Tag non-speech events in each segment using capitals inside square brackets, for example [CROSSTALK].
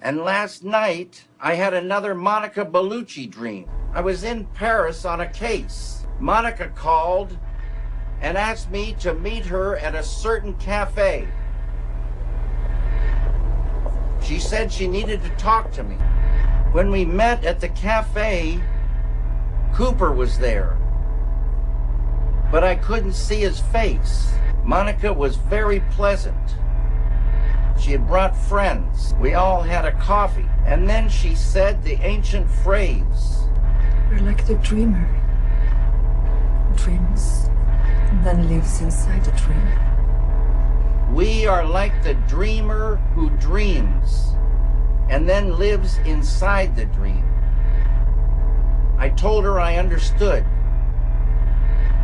And last night, I had another Monica Bellucci dream. I was in Paris on a case. Monica called and asked me to meet her at a certain cafe. She said she needed to talk to me. When we met at the cafe, Cooper was there. But I couldn't see his face. Monica was very pleasant. She had brought friends. We all had a coffee. And then she said the ancient phrase You're like the dreamer. Dreams, and then lives inside the dream. We are like the dreamer who dreams and then lives inside the dream. I told her I understood.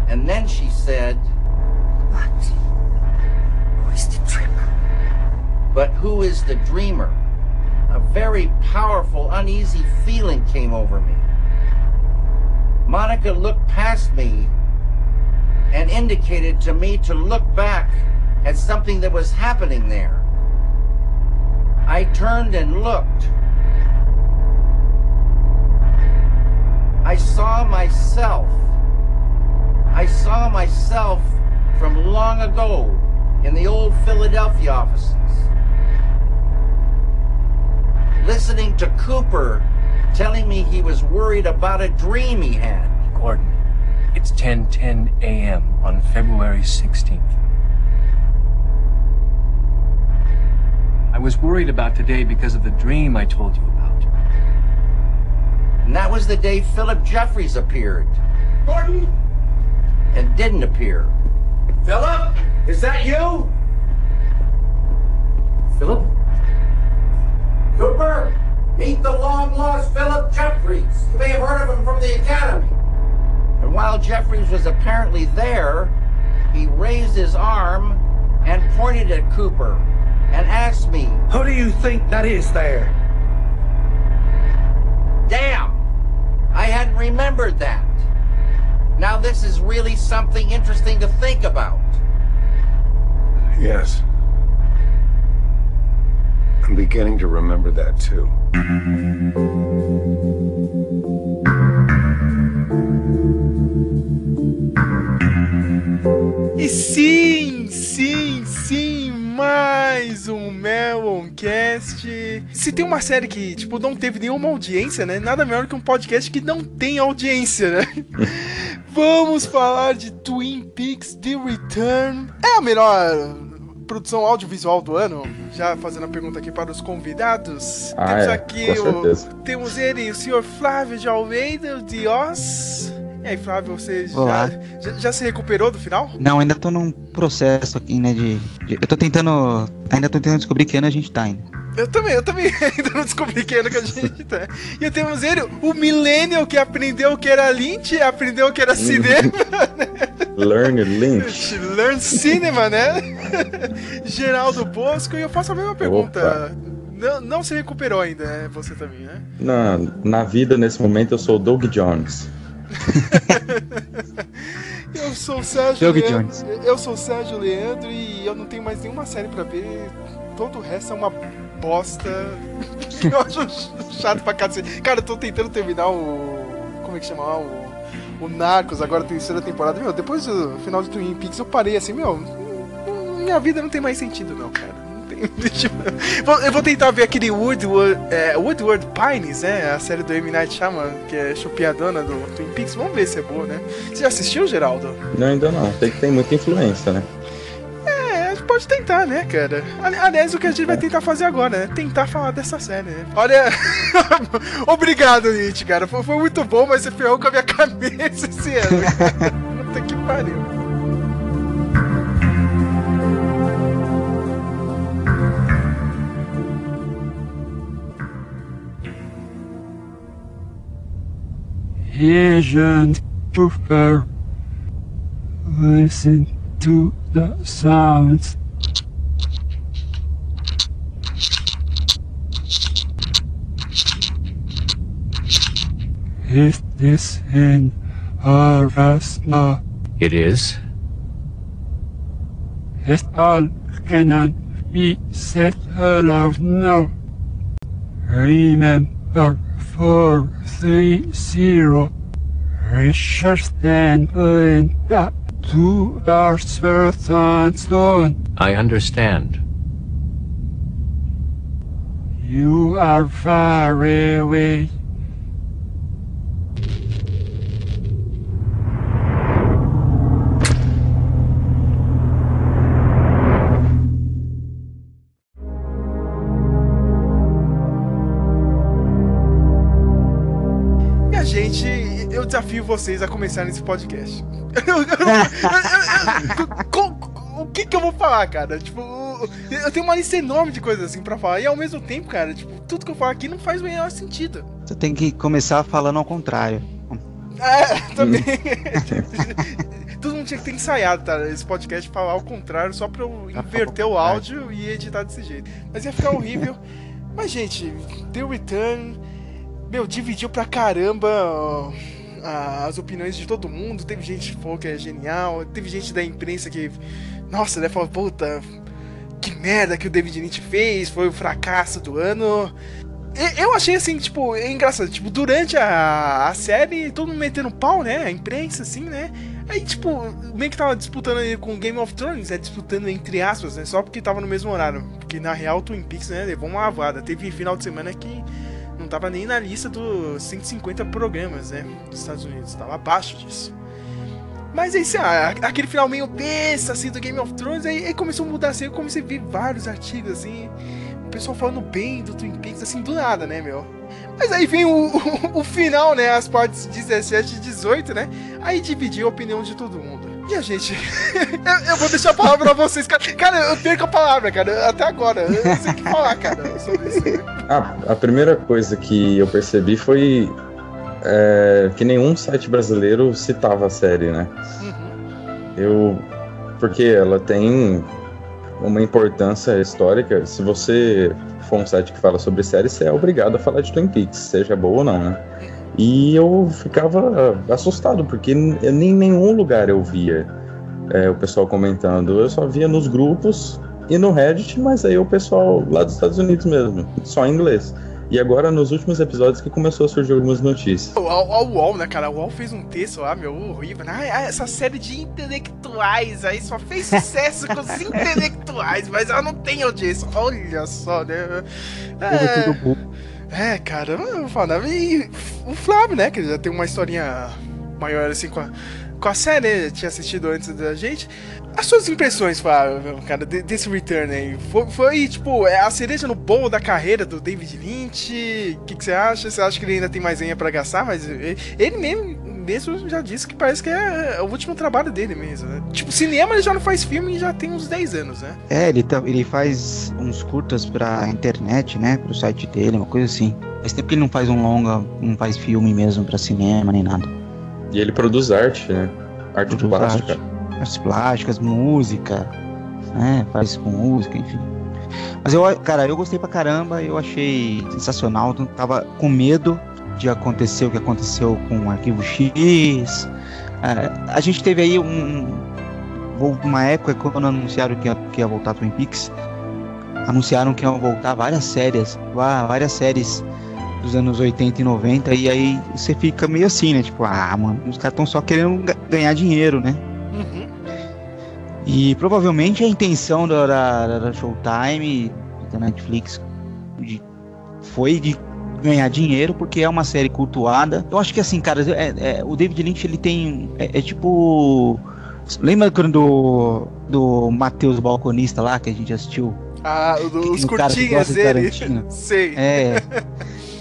And then she said, But who is the dreamer? But who is the dreamer? A very powerful, uneasy feeling came over me. Monica looked past me and indicated to me to look back at something that was happening there. I turned and looked. I saw myself. I saw myself from long ago in the old Philadelphia offices. Listening to Cooper telling me he was worried about a dream he had. Gordon, it's 10:10 a.m. on February 16th. I was worried about today because of the dream I told you about. And that was the day Philip Jeffries appeared. Gordon? And didn't appear. Philip? Is that you? Philip? Cooper, meet the long lost Philip Jeffries. You may have heard of him from the Academy. And while Jeffries was apparently there, he raised his arm and pointed at Cooper and asked me, Who do you think that is there? Damn! I hadn't remembered that. Now this is really something interesting to think about. Yes. I'm beginning to remember that too. E sim, sim, sim, mais um Meloncast. Se tem uma série que, tipo, não teve nenhuma audiência, né? Nada melhor que um podcast que não tem audiência, né? [LAUGHS] Vamos falar de Twin Peaks The Return. É a melhor produção audiovisual do ano? Já fazendo a pergunta aqui para os convidados. Ah, temos é, aqui com o. certeza. Temos ele, o senhor Flávio de Almeida, de Oz. E aí, Flávio, você já, já, já se recuperou do final? Não, ainda tô num processo aqui, né, de, de- Eu tô tentando... Ainda tô tentando descobrir que ano a gente tá ainda. Eu também, eu também [LAUGHS] ainda não descobri que ano que a gente tá. E temos ele, o Millennial que aprendeu que era Lynch, aprendeu que era cinema, [LAUGHS] Learn [LAUGHS] Lynch. Learn Cinema, né? [LAUGHS] Geraldo Bosco, e eu faço a mesma pergunta. Não, não se recuperou ainda, né? Você também, né? Na, na vida, nesse momento, eu sou o Doug Jones. [LAUGHS] Eu sou o Sérgio Doug Leandro. Jones. Eu sou o Sérgio Leandro e eu não tenho mais nenhuma série pra ver. Todo o resto é uma bosta. eu acho chato pra cacete. Cara, eu tô tentando terminar o. Como é que chama lá? O. O Narcos, agora terceira temporada. Meu, depois do final de Twin Peaks eu parei assim, meu. Minha vida não tem mais sentido, não, cara. Não tem. [LAUGHS] eu- Vou- tentar ver aquele Woodward, é, Woodward Pines, né? A série do M. Night Shyamalan, que é chupiadona do Twin Peaks. Vamos ver se é boa, né? Você já assistiu, Geraldo? Não, ainda não. Tem que tem muita influência, né? Pode tentar, né, cara? Ali- Aliás, o que a gente vai tentar fazer agora, né? Tentar falar dessa série, né? Olha. [LAUGHS] Obrigado, Nietzsche, cara. Foi, foi muito bom, mas você ferrou com a minha [LAUGHS] cabeça esse ano. Puta que pariu. Agent Cooper. Listen to the sounds. Is this in Alaska? It is. It all cannot be said aloud now. Remember 430. Richard Stanley got two hours worth on stone. I understand. You are far away. Vocês a começarem esse podcast. [LAUGHS] Eu- eu- eu- eu- co- o que que eu vou falar, cara? Tipo, eu tenho uma lista enorme de coisas assim pra falar. E ao mesmo tempo, cara, tipo, tudo que eu falo aqui não faz o menor sentido. Você tem que começar falando ao contrário. É, [LAUGHS] também. [LAUGHS] Todo mundo tinha que ter ensaiado, tá? Esse podcast falar ao contrário, só pra eu inverter o áudio e editar desse jeito. Mas ia ficar horrível. Mas, gente, The Return, meu, dividiu pra caramba as opiniões de todo mundo. Teve gente que falou que é genial, teve gente da imprensa que, nossa, né, falou, puta, que merda que o David Lynch fez, foi o fracasso do ano. Eu achei assim, tipo, é engraçado, tipo, durante a, a série, todo mundo metendo pau, né? A imprensa, assim, né? Aí, tipo, meio que tava disputando aí com Game of Thrones, né? Disputando entre aspas, né? Só porque tava no mesmo horário. Porque na real, Twin Peaks, né? Levou uma lavada. Teve final de semana que tava nem na lista dos 150 programas, né? Dos Estados Unidos. Tava abaixo disso. Mas aí, assim, aquele final meio besta, assim, do Game of Thrones, aí, aí começou a mudar, assim, eu comecei a ver vários artigos, assim, o pessoal falando bem do Twin Peaks, assim, do nada, né, meu? Mas aí vem o, o, [LAUGHS] o final, né, as partes 17 e 18, né, aí dividiu a opinião de todo mundo. E a gente, [LAUGHS] eu, eu vou deixar a palavra pra vocês, cara, cara, eu perco a palavra, cara, até agora, eu não sei o que falar, cara, sobre isso. né? Ah, a primeira coisa que eu percebi foi é, que nenhum site brasileiro citava a série, né? Uhum. Eu. Porque ela tem uma importância histórica. Se você for um site que fala sobre série, você é obrigado a falar de Twin Peaks, seja boa ou não, né? E eu ficava assustado, porque n- em nenhum lugar eu via é, o pessoal comentando. Eu só via nos grupos e no Reddit, mas aí o pessoal lá dos Estados Unidos mesmo, só em inglês. E agora, nos últimos episódios, que começou a surgir algumas notícias. O, o, o UOL, né, cara? O UOL fez um texto lá, meu, horrível. Ah, essa série de intelectuais aí só fez sucesso com os [LAUGHS] intelectuais, mas ela não tem audiência. Olha só, né? É, é cara, eu falar. E o Flávio, né, que já tem uma historinha maior assim com a, com a série? Tinha assistido antes da gente. As suas impressões, Flávio, cara, de- desse return aí? Foi, foi, tipo, é a cereja no bolo da carreira do David Lynch? O que, que você acha? Você acha que ele ainda tem mais lenha pra gastar? Mas ele mesmo, mesmo já disse que parece que é o último trabalho dele mesmo, né? Tipo, cinema ele já não faz filme e já tem uns 10 anos, né? É, ele, tá- ele faz uns curtas pra internet, né? Pro site dele, uma coisa assim. Faz tempo que ele não faz um longa, não faz filme mesmo pra cinema nem nada. E ele produz arte, né? Arte Produz plástica. arte. Artes plásticas, música, né? Faz com música, enfim. Mas eu, cara, eu gostei pra caramba, eu achei sensacional. eu Tava com medo de acontecer o que aconteceu com o Arquivo X. É, a gente teve aí um. Uma época quando anunciaram que ia, que ia voltar Twin Peaks, anunciaram que iam voltar várias séries, vá- várias séries dos anos 80 e 90, e aí você fica meio assim, né? Tipo, ah, mano, os caras estão só querendo ga- ganhar dinheiro, né? Uhum. E provavelmente a intenção da, da, da Showtime, da Netflix, de- foi de ganhar dinheiro, porque é uma série cultuada. Eu acho que assim, cara, é- é- o David Lynch ele tem. É, é tipo. Lembra quando do, do Matheus Balconista lá, que a gente assistiu? Ah, o- os curtinhas de dele. Tarantino. [LAUGHS] Sei. É.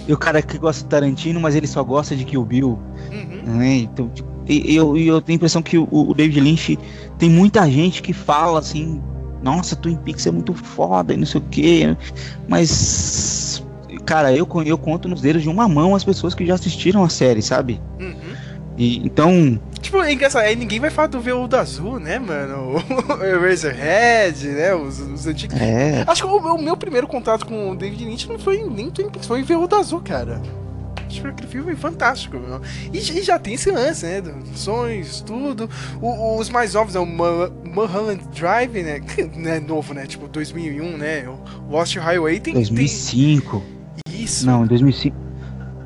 e o cara que gosta de Tarantino, mas ele só gosta de Kill Bill. Uhum. né? Então, tipo, e eu, eu tenho a impressão que o, o David Lynch tem muita gente que fala assim, nossa, Twin Peaks é muito foda e não sei o quê. Mas, cara, eu, eu conto nos dedos de uma mão as pessoas que já assistiram a série, sabe? Uhum. E, então, Tipo, é engraçado, aí ninguém vai falar do Veludo Azul, né, mano? [LAUGHS] O Eraserhead, né? Os, os antigos. é. Acho que o, o meu primeiro contato com o David Lynch não foi nem Twin Peaks, foi Veludo Azul, cara. Acho que aquele filme é fantástico, meu. E, e já tem esse lance, né? Sonhos, tudo. O- os mais novos é o Mu- Mulholland Drive, né? Que não é novo, né? Tipo, 2001, né? O Lost Highway tem... tem 2005. isso, isso? Não, 2005.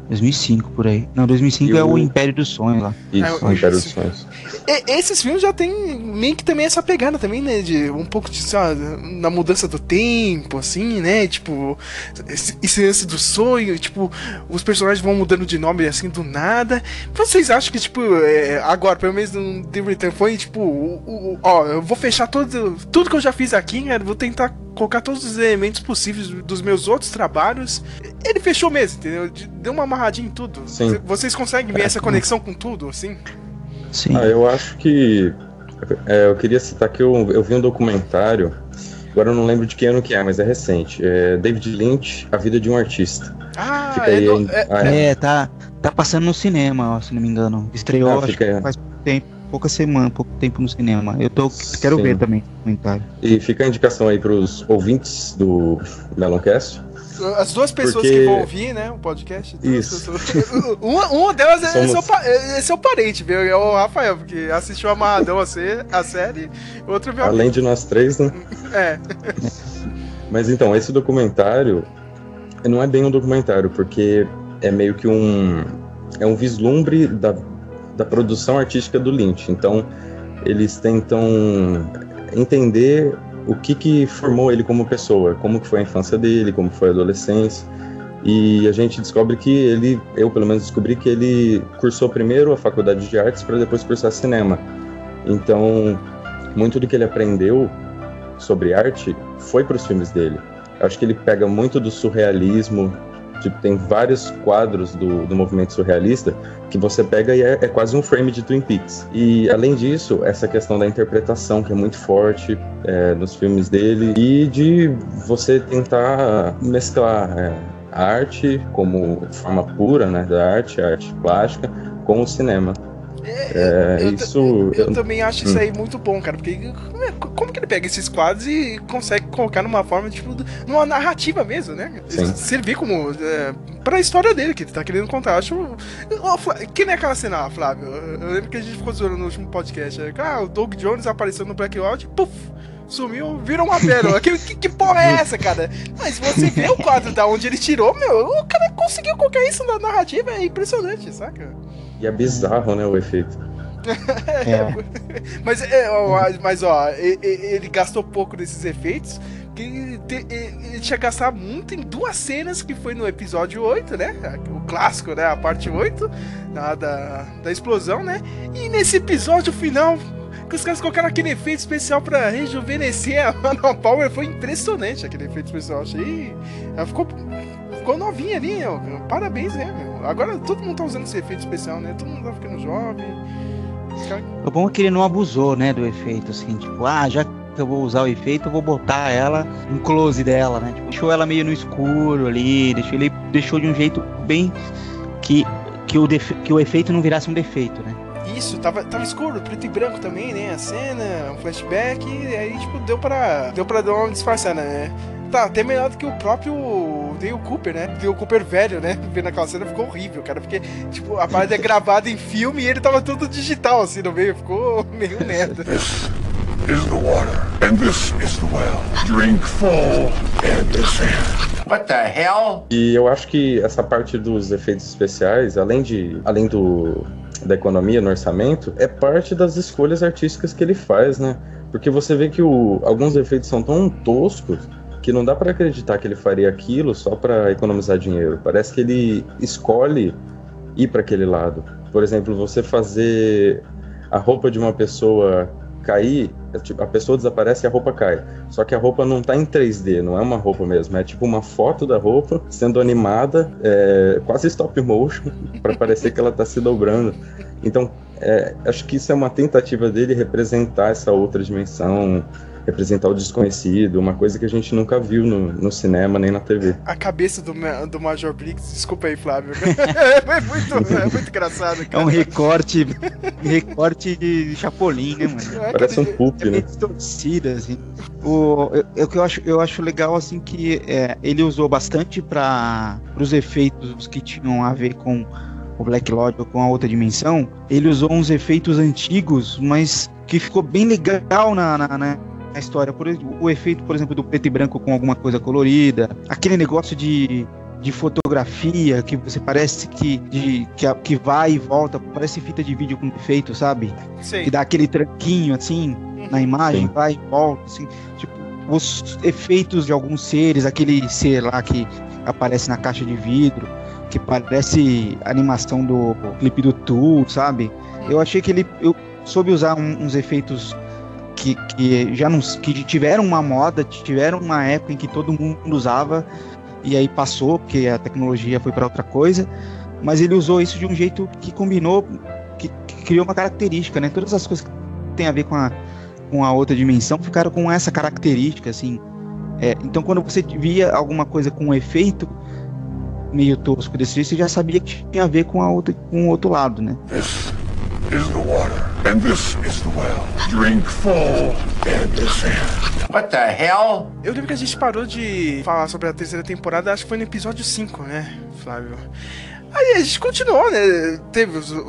2005 por aí. Não, 2005 E é o- o Império dos Sonhos lá. Isso, É, o Império dos. Sonhos. E- esses filmes já tem meio que também essa pegada também, né? De um pouco de, sei lá, na mudança do tempo, assim, né? Tipo, esse, esse lance do sonho, tipo, os personagens vão mudando de nome assim do nada. Vocês acham que, tipo, é, agora, pelo menos no The Return, foi tipo, o- o- ó, eu vou fechar todo, tudo que eu já fiz aqui, né? Vou tentar colocar todos os elementos possíveis dos meus outros trabalhos. Ele fechou mesmo, entendeu? De- Deu uma amarradinha em tudo. Sim. Vocês conseguem ver essa conexão com tudo, assim? Sim. Ah, eu acho que. é, eu queria citar que eu, eu vi um documentário, agora eu não lembro de que ano que é, mas é recente. É David Lynch, A Vida de um Artista. Ah, Fica é, aí. do- é- Ah, é. É, tá, tá passando no cinema, ó, se não me engano. Estreou, Ah, acho fica faz pouco tempo, pouca semana, pouco tempo no cinema. Eu tô, quero Sim. ver também o comentário. E fica a indicação aí pros ouvintes do Meloncast. As duas pessoas Porque- que vão ouvir, né, o podcast. duas Isso. pessoas- [LAUGHS] uma, uma delas é, Somos- seu, pa- é seu parente, viu? É o Rafael, porque assistiu Amarradão a, sé- a série. Outro meu Além de nós três, né? É. [LAUGHS] Mas então, esse documentário não é bem um documentário, porque é meio que um. É um vislumbre da, da produção artística do Lynch. Então, eles tentam entender o que, que formou ele como pessoa, como que foi a infância dele, como foi a adolescência. E a gente descobre que ele, eu pelo menos descobri que ele cursou primeiro a faculdade de artes para depois cursar cinema. Então, muito do que ele aprendeu sobre arte foi para os filmes dele. Eu acho que ele pega muito do surrealismo, tipo, tem vários quadros do, do movimento surrealista que você pega e é, é quase um frame de Twin Peaks. E além disso, essa questão da interpretação que é muito forte é, nos filmes dele e de você tentar mesclar é, a arte como forma pura, né, da arte, a arte plástica, com o cinema. É, eu, ta- isso eu também acho isso Hum. aí muito bom, cara, porque como, é- como que ele pega esses quadros e consegue colocar numa forma, tipo, numa narrativa mesmo, né? Sim. Servir como. É, pra história dele que ele tá querendo contar. Eu Acho. Flá- Que nem aquela cena, lá, Flávio. Eu eu lembro que a gente ficou zoando no último podcast. né? Ah, o Doug Jones apareceu no Blackout e puf! Sumiu, virou uma pérola. que, que, que porra é essa, cara? Mas você vê o quadro da onde ele tirou, meu, o cara conseguiu colocar isso na narrativa, é impressionante, saca? E é bizarro, né, o efeito. [LAUGHS] É. [LAUGHS] Mas, é, ó, mas ó, ele gastou pouco desses efeitos. Que ele, te- ele tinha gastado muito em duas cenas que foi no episódio 8, né? O clássico, né? A parte 8 da, da, da explosão, né? E nesse episódio final, que os caras colocaram aquele efeito especial pra rejuvenescer a [LAUGHS] Mana Power, foi impressionante aquele efeito especial. Achei. Ela ficou. Ficou novinha ali, ó. Parabéns, né, meu? Agora todo mundo tá usando esse efeito especial, né? Todo mundo tá ficando jovem. Os caras O bom é que ele não abusou, né, do efeito, assim, tipo, ah, já que eu vou usar o efeito, eu vou botar ela, um close dela, né? Tipo, deixou ela meio no escuro ali, deixou ele deixou de um jeito bem que que o, defe- que o efeito não virasse um defeito, né? Isso, tava, tava escuro, preto e branco também, né? A cena, um flashback, e aí, tipo, deu pra, deu pra dar uma disfarçada, né? Tá, até melhor do que o próprio Dale Cooper, né? Dale Cooper velho, né? [LAUGHS] Vendo aquela cena ficou horrível, cara, porque, tipo, a parada é gravada em filme e ele tava todo digital, assim, no meio, ficou [LAUGHS] meio merda. is the water, and this is the well. Drink full and descend. What the hell? E eu acho que essa parte dos efeitos especiais, além de além do da economia no orçamento, é parte das escolhas artísticas que ele faz, né? Porque você vê que o, alguns efeitos são tão toscos que não dá pra acreditar que ele faria aquilo só pra economizar dinheiro. Parece que ele escolhe ir pra aquele lado. Por exemplo, você fazer a roupa de uma pessoa cair, é tipo, a pessoa desaparece e a roupa cai. Só que a roupa não tá em 3D, não é uma roupa mesmo, é tipo uma foto da roupa sendo animada, é, quase stop motion, [LAUGHS] para parecer que ela tá se dobrando. Então, é, acho que isso é uma tentativa dele representar essa outra dimensão, representar o desconhecido, uma coisa que a gente nunca viu no, no cinema nem na TV. A cabeça do, do Major Briggs, desculpa aí, Flávio. [LAUGHS] é, muito, é muito engraçado, É cara. um recorte, recorte de Chapolin, né, mano? É, Parece um pulp, É né? distorcida, assim. O, eu, eu, acho, eu acho legal, assim, que é, ele usou bastante para os efeitos que tinham a ver com o Black Lodge ou com a outra dimensão. Ele usou uns efeitos antigos, mas que ficou bem legal na, na, na- na história. Por, exemplo, o efeito, por exemplo, do preto e branco com alguma coisa colorida. Aquele negócio de de fotografia que você parece que, de, que, que vai e volta, parece fita de vídeo com defeito, sabe? Sei. Que dá aquele tranquinho assim na imagem, Sim. vai e volta, assim, tipo, os efeitos de alguns seres, aquele ser lá que aparece na caixa de vidro, que parece a animação do clipe do Tool, sabe? Eu achei que ele eu soube usar um- uns efeitos que, que já não que tiveram uma moda, tiveram uma época em que todo mundo usava e aí passou porque a tecnologia foi para outra coisa, mas ele usou isso de um jeito que combinou, que, que criou uma característica, né? Todas as coisas que tem a ver com a com a outra dimensão ficaram com essa característica, assim. É, então, quando você via alguma coisa com um efeito meio tosco desse jeito, você já sabia que tinha a ver com a outra, com o outro lado, né? This is the water, and this is the well. Drink full and descend. What the hell? Eu lembro que a gente parou de falar sobre a terceira temporada, acho que foi no episódio 5, né, Flávio? Aí a gente continuou, né? Teve os, os,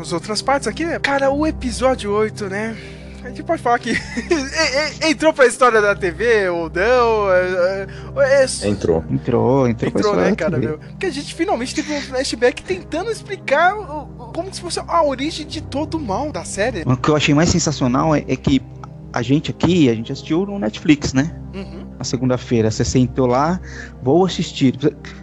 os outras partes aqui, né? Cara, o episódio 8, né? A gente pode falar que [LAUGHS] entrou pra história da TV ou não. é- é- é- Entrou. Entrou, entrou, pra Entrou, né, cara, meu? Porque a gente finalmente teve um flashback tentando explicar o- como se fosse a origem de todo o mal da série. O que eu achei mais sensacional é, é que a gente aqui, a gente assistiu no Netflix, né? Uhum. Na segunda-feira, você sentou lá, vou assistir.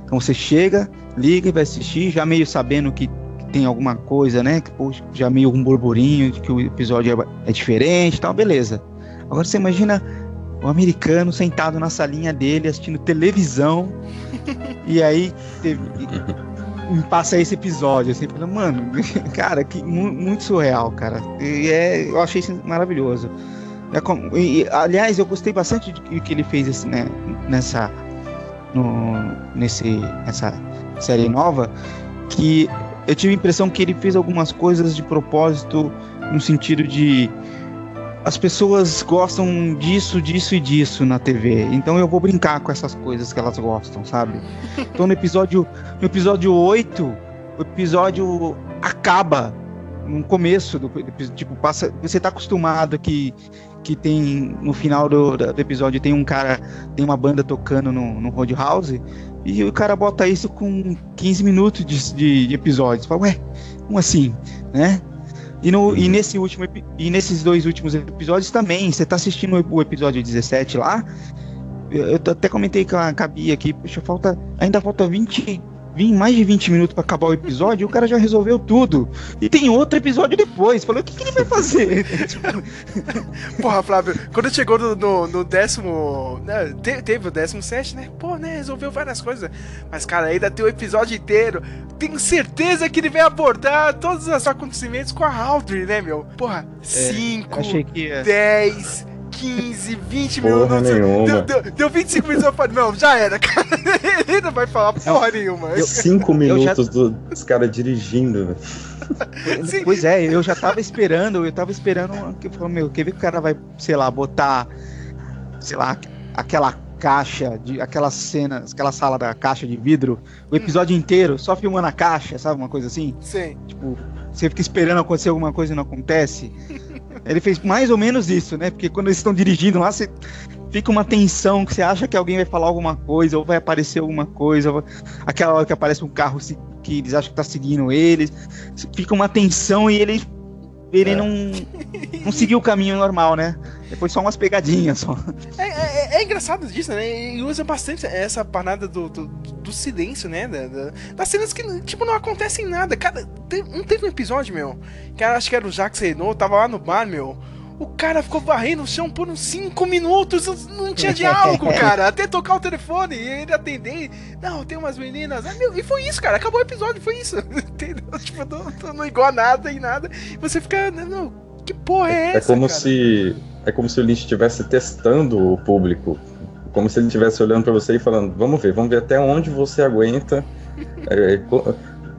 Então você chega, liga e vai assistir, já meio sabendo que tem alguma coisa, né? Que, poxa, já meio um burburinho de que o episódio é, é diferente e tal, beleza. Agora você imagina o americano sentado na salinha dele assistindo televisão [LAUGHS] e aí teve, me passa esse episódio, assim, mano, [LAUGHS] cara, que mu- muito surreal, cara. E é, eu achei isso maravilhoso. É e- aliás, eu gostei bastante do que que ele fez assim, né, nessa, no, nesse, nessa série nova, que eu tive a impressão que ele fez algumas coisas de propósito no sentido de as pessoas gostam disso, disso e disso na TV. Então eu vou brincar com essas coisas que elas gostam, sabe? Então no episódio, no episódio 8, o episódio acaba no começo do tipo passa, você tá acostumado que que tem no final do, do episódio tem um cara, tem uma banda tocando no, no Roadhouse e o cara bota isso com 15 minutos de, de, de episódio. Você fala, ué, como assim, né? E, no, e, nesse último, e nesses dois últimos episódios também, você tá assistindo o episódio 17 lá, eu, até comentei com a, Bia aqui, poxa, falta, ainda falta 20, 20, mais de 20 minutos pra acabar o episódio e o cara já resolveu tudo. E tem outro episódio depois. Falei, o que, que ele vai [LAUGHS] fazer? [LAUGHS] Porra, Flávio, quando chegou no, no, no décimo. Né, te- teve o décimo sete, né? Pô, né? Resolveu várias coisas. Mas, cara, ainda tem o episódio inteiro. Tenho certeza que ele vai abordar todos os acontecimentos com a Audrey, né, meu? Porra, 5, achei que ia- 10, 15, 20 Porra minutos. nenhuma. Deu, deu, deu 25 minutos eu falei, não, já era, [LAUGHS] cara. Ele não vai falar porra nenhuma. Cinco eu já- minutos do- dos caras dirigindo. [LAUGHS] Sim. Pois é, eu já tava esperando, eu tava esperando que eu falei, meu, quer ver que o cara vai, sei lá, botar, sei lá, aquela caixa de aquela cena, aquela sala da caixa de vidro, o episódio inteiro só filmando a caixa, sabe, uma coisa assim? Sim. Tipo, você fica esperando acontecer alguma coisa e não acontece. [LAUGHS] Ele fez mais ou menos isso, né? Porque quando eles estão dirigindo lá, você fica uma tensão que você acha que alguém vai falar alguma coisa ou vai aparecer alguma coisa, ou aquela hora que aparece um carro que eles acham que tá seguindo eles, fica uma tensão e ele ele não não seguiu o caminho normal, né? Depois só umas pegadinhas só. É, é- é engraçado disso, né? E usa bastante essa parada do, do, do silêncio, né? Da, da- das cenas que, tipo, não acontecem nada. Cara, te- não teve um episódio, meu. Que era- acho que era o Jacques Renault, tava lá no bar, meu. O cara ficou varrendo o chão por uns 5 minutos, não tinha diálogo, [LAUGHS] cara. Até tocar o telefone e ele atender. Não, tem umas meninas. Ah, meu, e foi isso, cara. Acabou o episódio, foi isso. [LAUGHS] Entendeu? Tipo, não, não igual a nada e nada. Você fica, não, que porra é É essa? como cara? se é como se o Lynch estivesse testando o público, como se ele estivesse olhando pra você e falando, vamos ver, vamos ver até onde você aguenta, é,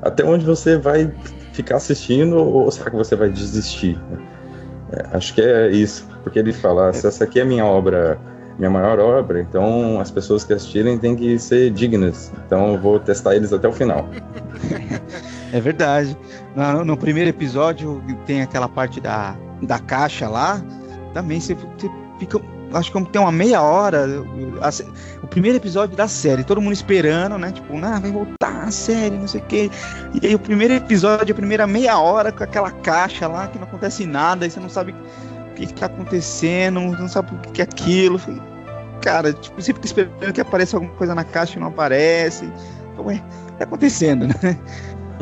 até onde você vai ficar assistindo ou será que você vai desistir? É, acho que é isso, porque ele fala, se essa aqui é minha obra, minha maior obra, então as pessoas que assistirem têm que ser dignas, então eu vou testar eles até o final. [LAUGHS] É verdade. No, no primeiro episódio tem aquela parte da, da caixa lá. Também você, você fica acho que tem uma meia hora, a, o primeiro episódio da série, todo mundo esperando, né? Tipo, ah, vai a série, não sei o quê. E aí o primeiro episódio, a primeira meia hora com aquela caixa lá que não acontece nada, e você não sabe o que, que tá acontecendo, não sabe o que, que é aquilo. Cara, tipo, você fica esperando que apareça alguma coisa na caixa e não aparece. Ué, tá acontecendo, né?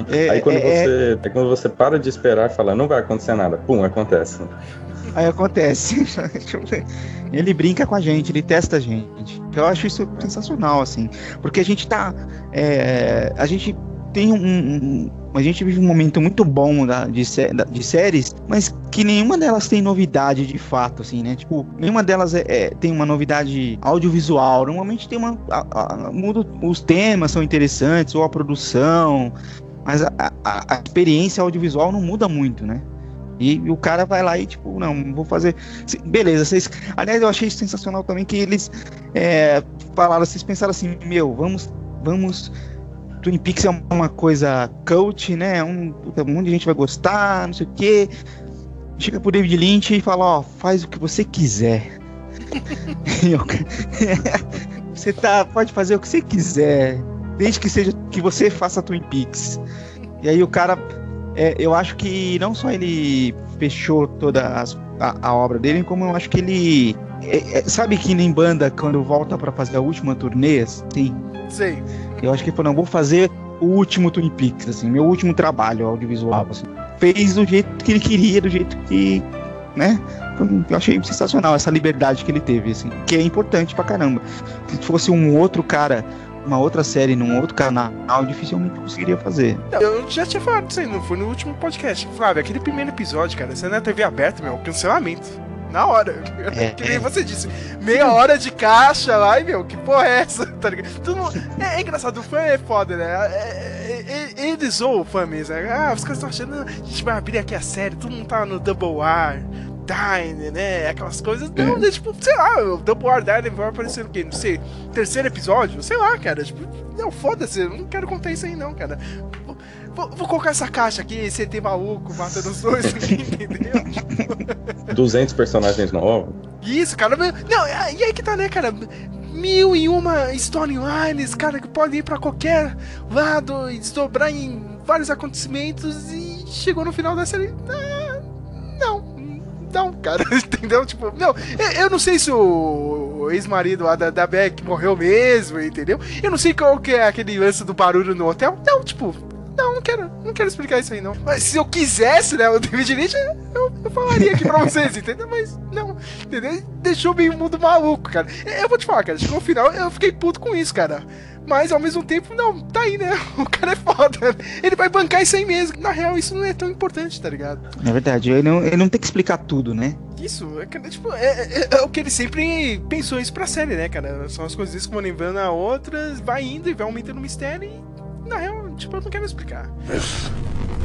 É, aí quando, é, você, é... quando você para de esperar e fala, não vai acontecer nada, pum, acontece. Aí acontece. [LAUGHS] ele brinca com a gente, ele testa a gente. Eu acho isso sensacional, assim. Porque a gente tá. É, a gente tem um, um, A gente vive um momento muito bom da, de, de séries, mas que nenhuma delas tem novidade de fato, assim, né? Tipo, nenhuma delas é, é tem uma novidade audiovisual. Normalmente tem uma. A, a, muda, os temas são interessantes, ou a produção, mas a, a, a experiência audiovisual não muda muito, né? E, o cara vai lá e, tipo, não, vou fazer. Beleza, vocês. Aliás, eu achei sensacional também que eles é, falaram, vocês pensaram assim, meu, vamos. vamos Twin Peaks é uma coisa cult, né? Um, um monte de gente vai gostar, não sei o quê. Chega pro David Lynch e fala, ó, faz o que você quiser. [LAUGHS] [LAUGHS] você tá, pode fazer o que você quiser, desde que seja que você faça Twin Peaks. E aí o cara é, eu acho que não só ele fechou toda as, a, a, obra dele, como eu acho que ele. É, é, sabe que nem banda, quando volta para fazer a última turnê, assim? Sim. Eu acho que ele falou: não, vou fazer o último Twin Peaks, assim, meu último trabalho audiovisual. Assim. Fez do jeito que ele queria, do jeito que. né? Eu achei sensacional essa liberdade que ele teve, assim, que é importante pra caramba. Se fosse um outro cara uma outra série num outro canal, dificilmente conseguiria fazer. Eu já tinha falado isso aí, não foi no último podcast. Flávio, aquele primeiro episódio, cara, você na TV aberta, meu, cancelamento. Na hora. [LAUGHS] É, que nem é. você disse. Meia hora de caixa lá e, meu, que porra é essa? [LAUGHS] Tá ligado? Mundo, é, é, engraçado, o fã é foda, né? É, é, é eles zoam o fã mesmo. Né? Ah, os caras estão achando. A gente vai abrir aqui a série, todo mundo tá no Double R. Dine, né? Aquelas coisas. Não, é. tipo, sei lá, o Double R Dine vai aparecer o quê? Não sei, terceiro episódio? Sei lá, cara. Tipo, não, foda-se, eu não quero contar isso aí, não, cara. Vou, vou, colocar essa caixa aqui, tem maluco matando os dois, [LAUGHS] entendeu? 200 personagens novos. Isso, cara. Não, e aí que tá, né, cara? Mil e uma storylines, cara, que podem ir pra qualquer lado e desdobrar em vários acontecimentos e chegou no final da série. Ah, não, não, cara, [LAUGHS] entendeu? Tipo, não, eu não sei se o ex-marido da, da Beck morreu mesmo, entendeu? Eu não sei qual que é aquele lance do barulho no hotel. Não, tipo, não, não quero, não quero explicar isso aí, não. Mas se eu quisesse, né, o David Lynch, eu, eu falaria aqui pra vocês, [LAUGHS] entendeu? Mas não, entendeu? Deixou bem o mundo maluco, cara. Eu vou te falar, cara, chegou no final, eu fiquei puto com isso, cara. Mas ao mesmo tempo, não, tá aí, né? [LAUGHS] O cara é foda. Ele vai bancar isso aí mesmo. Na real, isso não é tão importante, tá ligado? É verdade, ele não, ele não tem que explicar tudo, né? Isso, é, tipo, é, é, é, o que ele sempre pensou isso pra série, né, cara? São as coisas que vão lembrando a outras, vai indo e vai aumentando o mistério e, na real, tipo, eu não quero explicar. This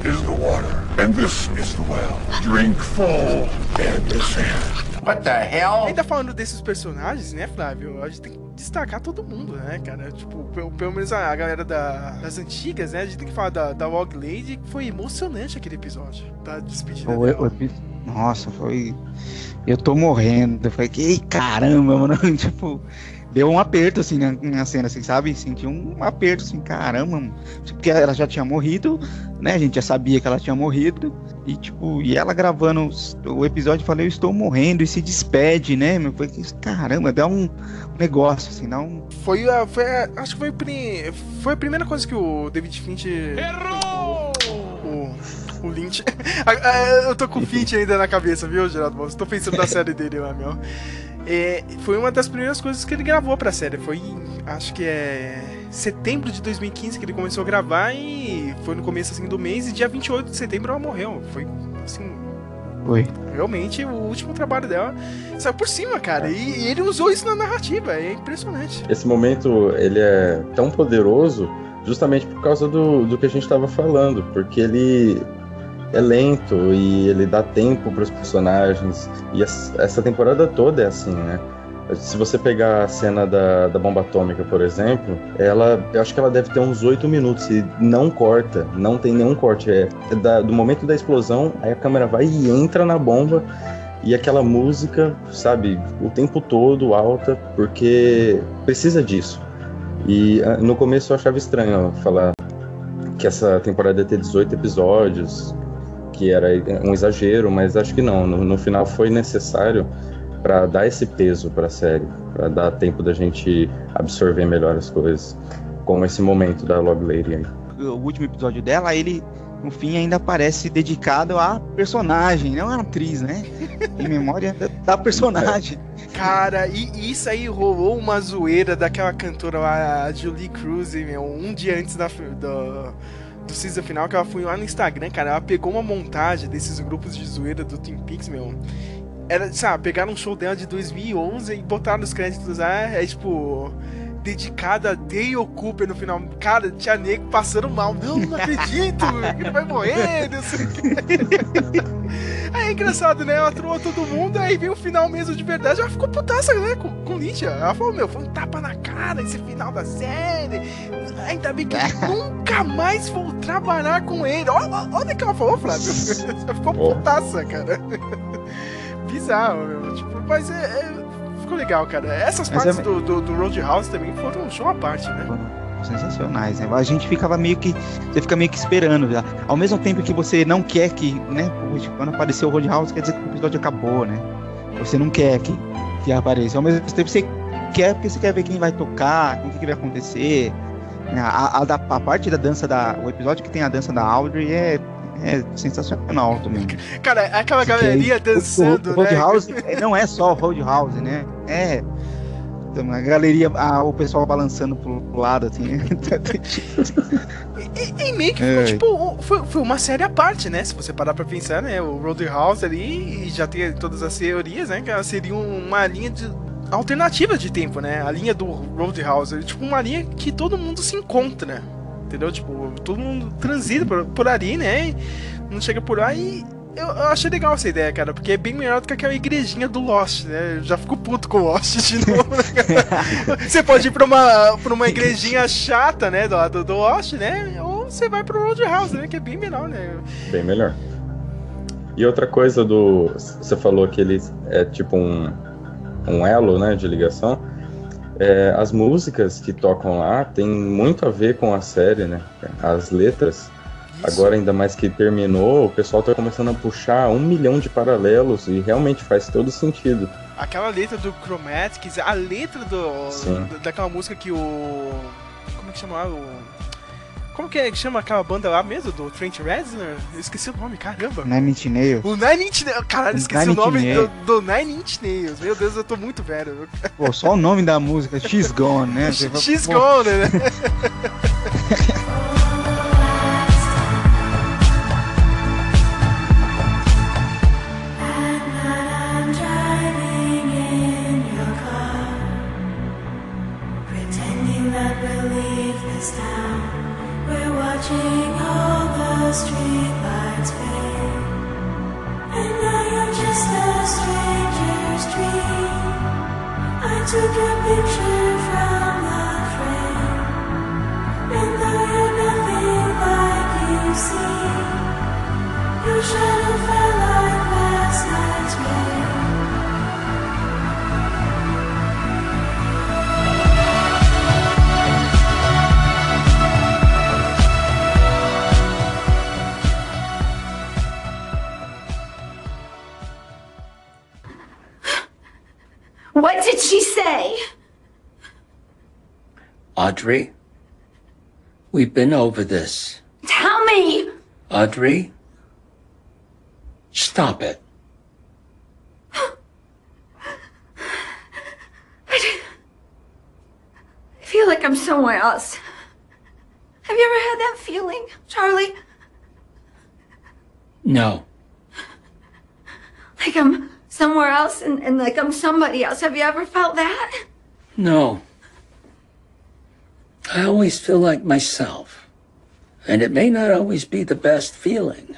is the water, and this is the well. Drink full and descend. What the hell? Ainda falando desses personagens, né, Flávio? A gente tem que destacar todo mundo, né, cara? Tipo, pelo, pelo menos a, galera da, das antigas, né? A gente tem que falar da, da Log Lady, que foi emocionante aquele episódio. Tá despedida o, dela. Nossa, foi. Eu tô morrendo. Eu falei, que caramba, mano. [LAUGHS] tipo, deu um aperto, assim, na, na, cena, assim, sabe? Senti um aperto, assim, caramba, porque ela já tinha morrido, né? A gente já sabia que ela tinha morrido, e, tipo, e ela gravando o episódio, falei, eu estou morrendo, e se despede, né? Foi, caramba, dá um negócio, assim, dá um... Foi, a, foi a, acho que foi, foi a primeira coisa que o David Finch... Errou! O, o Lynch... [LAUGHS] eu tô com o Finch ainda na cabeça, viu, Geraldo? Estou pensando na série dele lá, meu. É, foi uma das primeiras coisas que ele gravou pra série. Foi, acho que é setembro de 2015 que ele começou a gravar e foi no começo assim do mês e dia 28 de setembro ela morreu. Foi assim, foi. Realmente, o último trabalho dela saiu por cima, cara. E, e, ele usou isso na narrativa. É impressionante. Esse momento, ele é tão poderoso justamente por causa do, do que a gente estava falando. Porque ele é lento e ele dá tempo para os personagens. E essa temporada toda é assim, né? Se você pegar a cena da, da bomba atômica, por exemplo, ela, eu acho que ela deve ter uns oito minutos e não corta, não tem nenhum corte. É, é da, do momento da explosão, aí a câmera vai e entra na bomba e aquela música, sabe, o tempo todo alta, porque precisa disso. E ah, no começo eu achava estranho falar que essa temporada ia ter 18 episódios, que era um exagero, mas acho que não. No, no final foi necessário para dar esse peso para a série, para dar tempo da gente absorver melhor as coisas, como esse momento da Log Lady aí. O último episódio dela, ele no fim ainda parece dedicado à personagem, não à atriz, né? [LAUGHS] Em memória da- personagem. Cara, e isso aí rolou uma zoeira daquela cantora lá, a Julie Cruz, meu, um dia antes da, do, do season final, que ela foi lá no Instagram, cara, ela pegou uma montagem desses grupos de zoeira do Twin Peaks, meu. Era, sabe, pegaram um show dela de 2011 e botaram nos créditos lá, é tipo, dedicada a Dale Cooper no final. Cara, tinha nego passando mal. Não, não acredito, [LAUGHS] ele vai morrer, não sei o quê. [LAUGHS] Aí é engraçado, né? Ela troou todo mundo, aí veio o final mesmo de verdade. Ela ficou putaça, né? Com, com Lydia. Ela falou, meu, foi um tapa na cara esse final da série. Ainda bem que eu [LAUGHS] nunca mais vou trabalhar com ele. Olha, olha o que ela falou, Flávio. Ela ficou putaça, cara. Bizarro, meu. Tipo, mas é, é- ficou legal, cara. Essas Mas partes é- do, do, do Roadhouse também foram show à parte, né? Sensacionais, né? A gente ficava meio que. Você fica meio que esperando já. Ao mesmo tempo que você não quer que, né? Poxa, quando apareceu o Roadhouse, quer dizer que o episódio acabou, né? Você não quer que, que apareça. Ao mesmo tempo você quer porque você quer ver quem vai tocar, o que, que vai acontecer. né? A, a, a parte da dança da. O episódio que tem a dança da Audrey é, é sensacional também. Cara, aquela Que aí, galeria dançando, o, o né? Roadhouse [LAUGHS] não é só o Roadhouse, né? É. Então, a galeria, a- o pessoal balançando pro lado, assim. [LAUGHS] E, e meio que ficou, É. tipo, foi, foi uma série à parte, né? Se você parar pra pensar, né? O Roadhouse ali, e já tem todas as teorias, né? Que ela seria uma linha de alternativa de tempo, né? A linha do Roadhouse. é, Tipo, uma linha que todo mundo se encontra, entendeu? Tipo, todo mundo transita por, por ali, né? Não chega por lá e... Eu, eu achei legal essa ideia, cara, porque é bem melhor do que aquela igrejinha do Lost, né? Eu já fico puto com o Lost de [LAUGHS] novo, né? Você pode ir pra uma, pra uma igrejinha chata, né, do lado do Lost, né? Ou você vai pro Roadhouse, né? Que é bem melhor, né? Bem melhor. E outra coisa do. Você falou que ele é tipo um, um elo né, de ligação. É, as músicas que tocam lá tem muito a ver com a série, né? As letras. Agora, ainda mais que terminou, o pessoal tá começando a puxar um milhão de paralelos e realmente faz todo sentido. Aquela letra do Chromatics, a letra do, Sim. daquela música que o. Como é que chama lá? O. Como que, é que chama aquela banda lá mesmo? Do Trent Reznor? Eu esqueci o nome, caramba. Nine Inch Nails. O Nine Inch Nails. Caralho, esqueci Nine o nome do, do Nine Inch Nails. Meu Deus, eu tô muito velho. Pô, só o nome da música, X [LAUGHS] Gone, né? Pô, Gone, [LAUGHS] né? Audrey, we've been over this. Tell me! Audrey, stop it. I feel like I'm somewhere else. Have you ever had that feeling, Charlie? No. Like I'm somewhere else and, and like I'm somebody else. Have you ever felt that? No. I always feel like myself. And it may not always be the best feeling.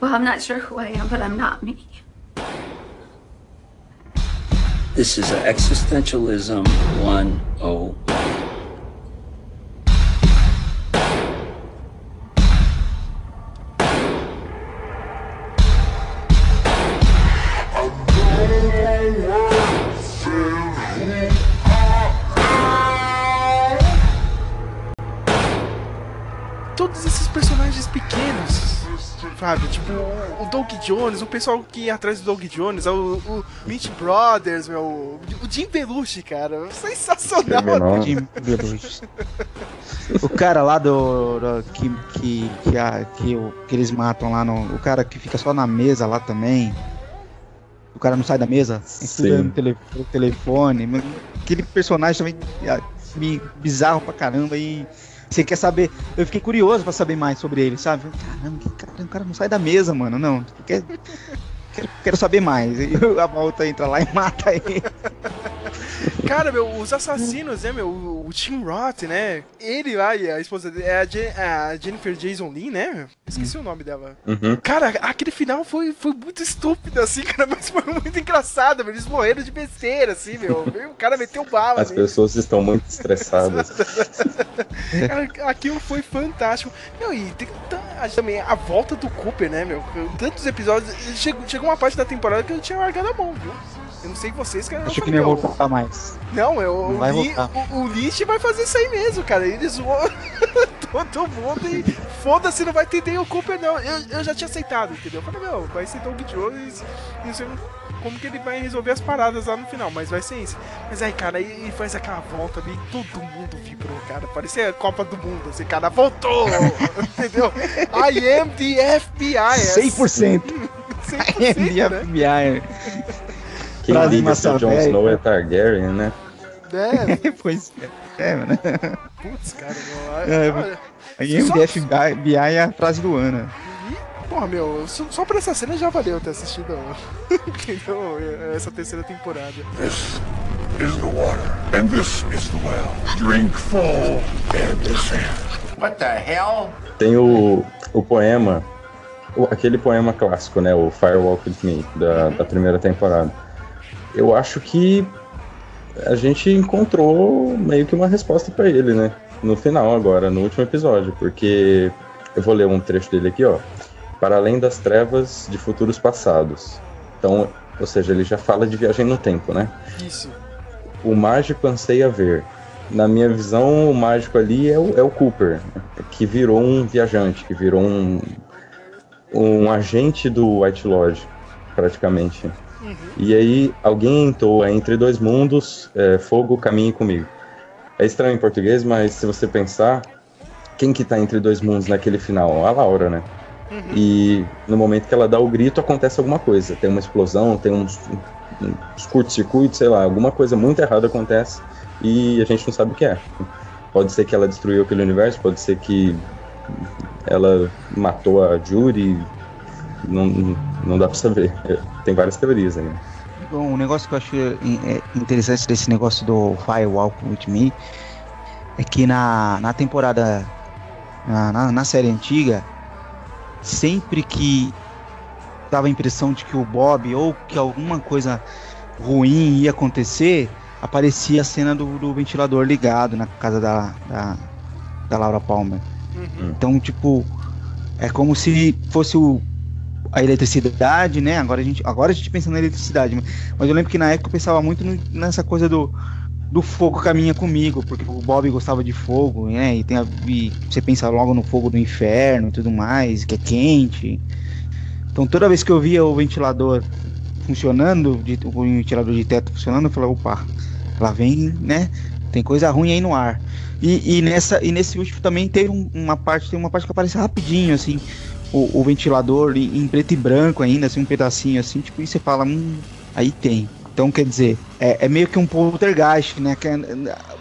Well, I'm not sure who I am, but I'm not me. This is existentialism 101. O, o Doug Jones, o pessoal que ia atrás do Doug Jones, o, o Mitch Brothers, meu, o Jim Belushi, cara, sensacional. Jim Belushi. O cara lá do. do- que, que, que, a- que, o- que eles matam lá no. O cara que fica só na mesa lá também. O cara não sai da mesa, estudando tele, pelo telefone. Aquele personagem também ah, bizarro pra caramba e. Você quer saber? Eu fiquei curioso pra saber mais sobre ele, sabe? Caramba, que cara, o cara não sai da mesa, mano. Não. Quer, quero, quero saber mais. E [LAUGHS] a volta entra lá e mata ele. Cara, meu, os assassinos, né, meu? O Tim Roth, né? Ele lá e a esposa dele é a, Je- a Jennifer Jason Lee, né? Esqueci o nome dela. Uhum. Cara, aquele final foi, foi muito estúpido, assim, [LAUGHS] cara, mas foi muito engraçado, meu. Eles morreram de besteira, assim, meu. O cara meteu bala As pessoas estão muito estressadas. [LAUGHS] Aquilo foi fantástico. Meu, e tem ta- também a volta do Cooper, né, meu? Tantos episódios. Chegou, chegou uma parte da temporada que eu tinha largado a mão, viu? Eu não sei vocês, cara. Acho que nem meu, voltar mais. Não, eu, Não vai o, Li- voltar. o, o Lynch vai fazer isso aí mesmo, cara. Ele zoou [LAUGHS] todo mundo e foda-se, não vai ter nem o Cooper, não. Eu, eu já tinha aceitado, entendeu? Eu falei, meu, vai ser Doug Jones e não sei como que ele vai resolver as paradas lá no final, mas vai ser isso. Mas aí, cara, ele faz aquela volta ali, todo mundo vibrou, cara. Parecia a Copa do Mundo, assim, cara, voltou! [LAUGHS] entendeu? I am the FBI. é 100%. 100%, [LAUGHS] né? FBI. Quem Frase liga se o Jon. Snow é Targaryen, né? É, [LAUGHS] pois é, é, mano. putz, cara, É, meu. olha, Aí só- MDF BI é a frase do ano. Porra, meu, só, por essa cena já valeu ter assistido [LAUGHS] entendeu? essa terceira temporada. This is the water, and this is the well. Drink full and descend. What the hell? Tem o, o poema, o- aquele poema clássico, né? O Firewalk With Me, da, da primeira temporada. Eu acho que a gente encontrou meio que uma resposta pra ele, né? No final agora, no último episódio, porque eu vou ler um trecho dele aqui, ó. Para além das trevas de futuros passados. Então, ou seja, ele já fala de viagem no tempo, né? Isso. o mágico anseia ver. Na minha visão, o mágico ali é o, é o Cooper, que virou um viajante, que virou um, um agente do White Lodge, praticamente. E aí, alguém entoa entre dois mundos, é, fogo, caminhe comigo. É estranho em português, mas se você pensar, quem que tá entre dois mundos naquele final? A Laura, né? E no momento que ela dá o grito, acontece alguma coisa. Tem uma explosão, tem uns, uns curto-circuitos, sei lá, alguma coisa muito errada acontece e a gente não sabe o que é. Pode ser que ela destruiu aquele universo, pode ser que ela matou a Judy, não, não dá pra saber. Tem várias teorias aí. Bom, um negócio que eu acho in- é, interessante desse negócio do Firewalk With Me é que na, na temporada, na, na, na série antiga, sempre que dava a impressão de que o Bob ou que alguma coisa ruim ia acontecer, aparecia a cena do, do ventilador ligado na casa da, da, da Laura Palmer. Então, tipo, é como se fosse o, a eletricidade, né? Agora a gente, agora a gente pensa na eletricidade, mas, eu lembro que na época eu pensava muito no- nessa coisa do, do fogo caminha comigo, porque o Bob gostava de fogo, né? E, tem a, e você pensa logo no fogo do inferno e tudo mais, que é quente. Então toda vez que eu via o ventilador funcionando, de- o ventilador de teto funcionando, eu falava, opa, lá vem, né? Tem coisa ruim aí no ar. E, e nessa, e nesse último também teve um- uma parte, tem uma parte que aparece rapidinho, assim, o, o ventilador em, em preto e branco ainda, assim, um pedacinho assim, tipo, e você fala, hum, aí tem. Então, quer dizer, é, é meio que um poltergeist, né? Que, é-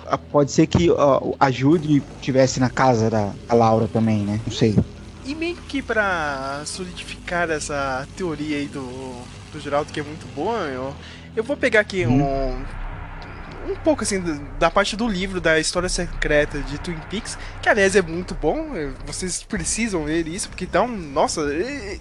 a- pode ser que ó, a Judy tivesse na casa da, da Laura também, né? Não sei. E meio que pra solidificar essa teoria aí do, do Geraldo, que é muito boa, eu, eu vou pegar aqui um. Um pouco assim da- parte do livro da história secreta de Twin Peaks, que aliás é muito bom, eh, vocês precisam ler isso, porque dá um. Nossa, eh,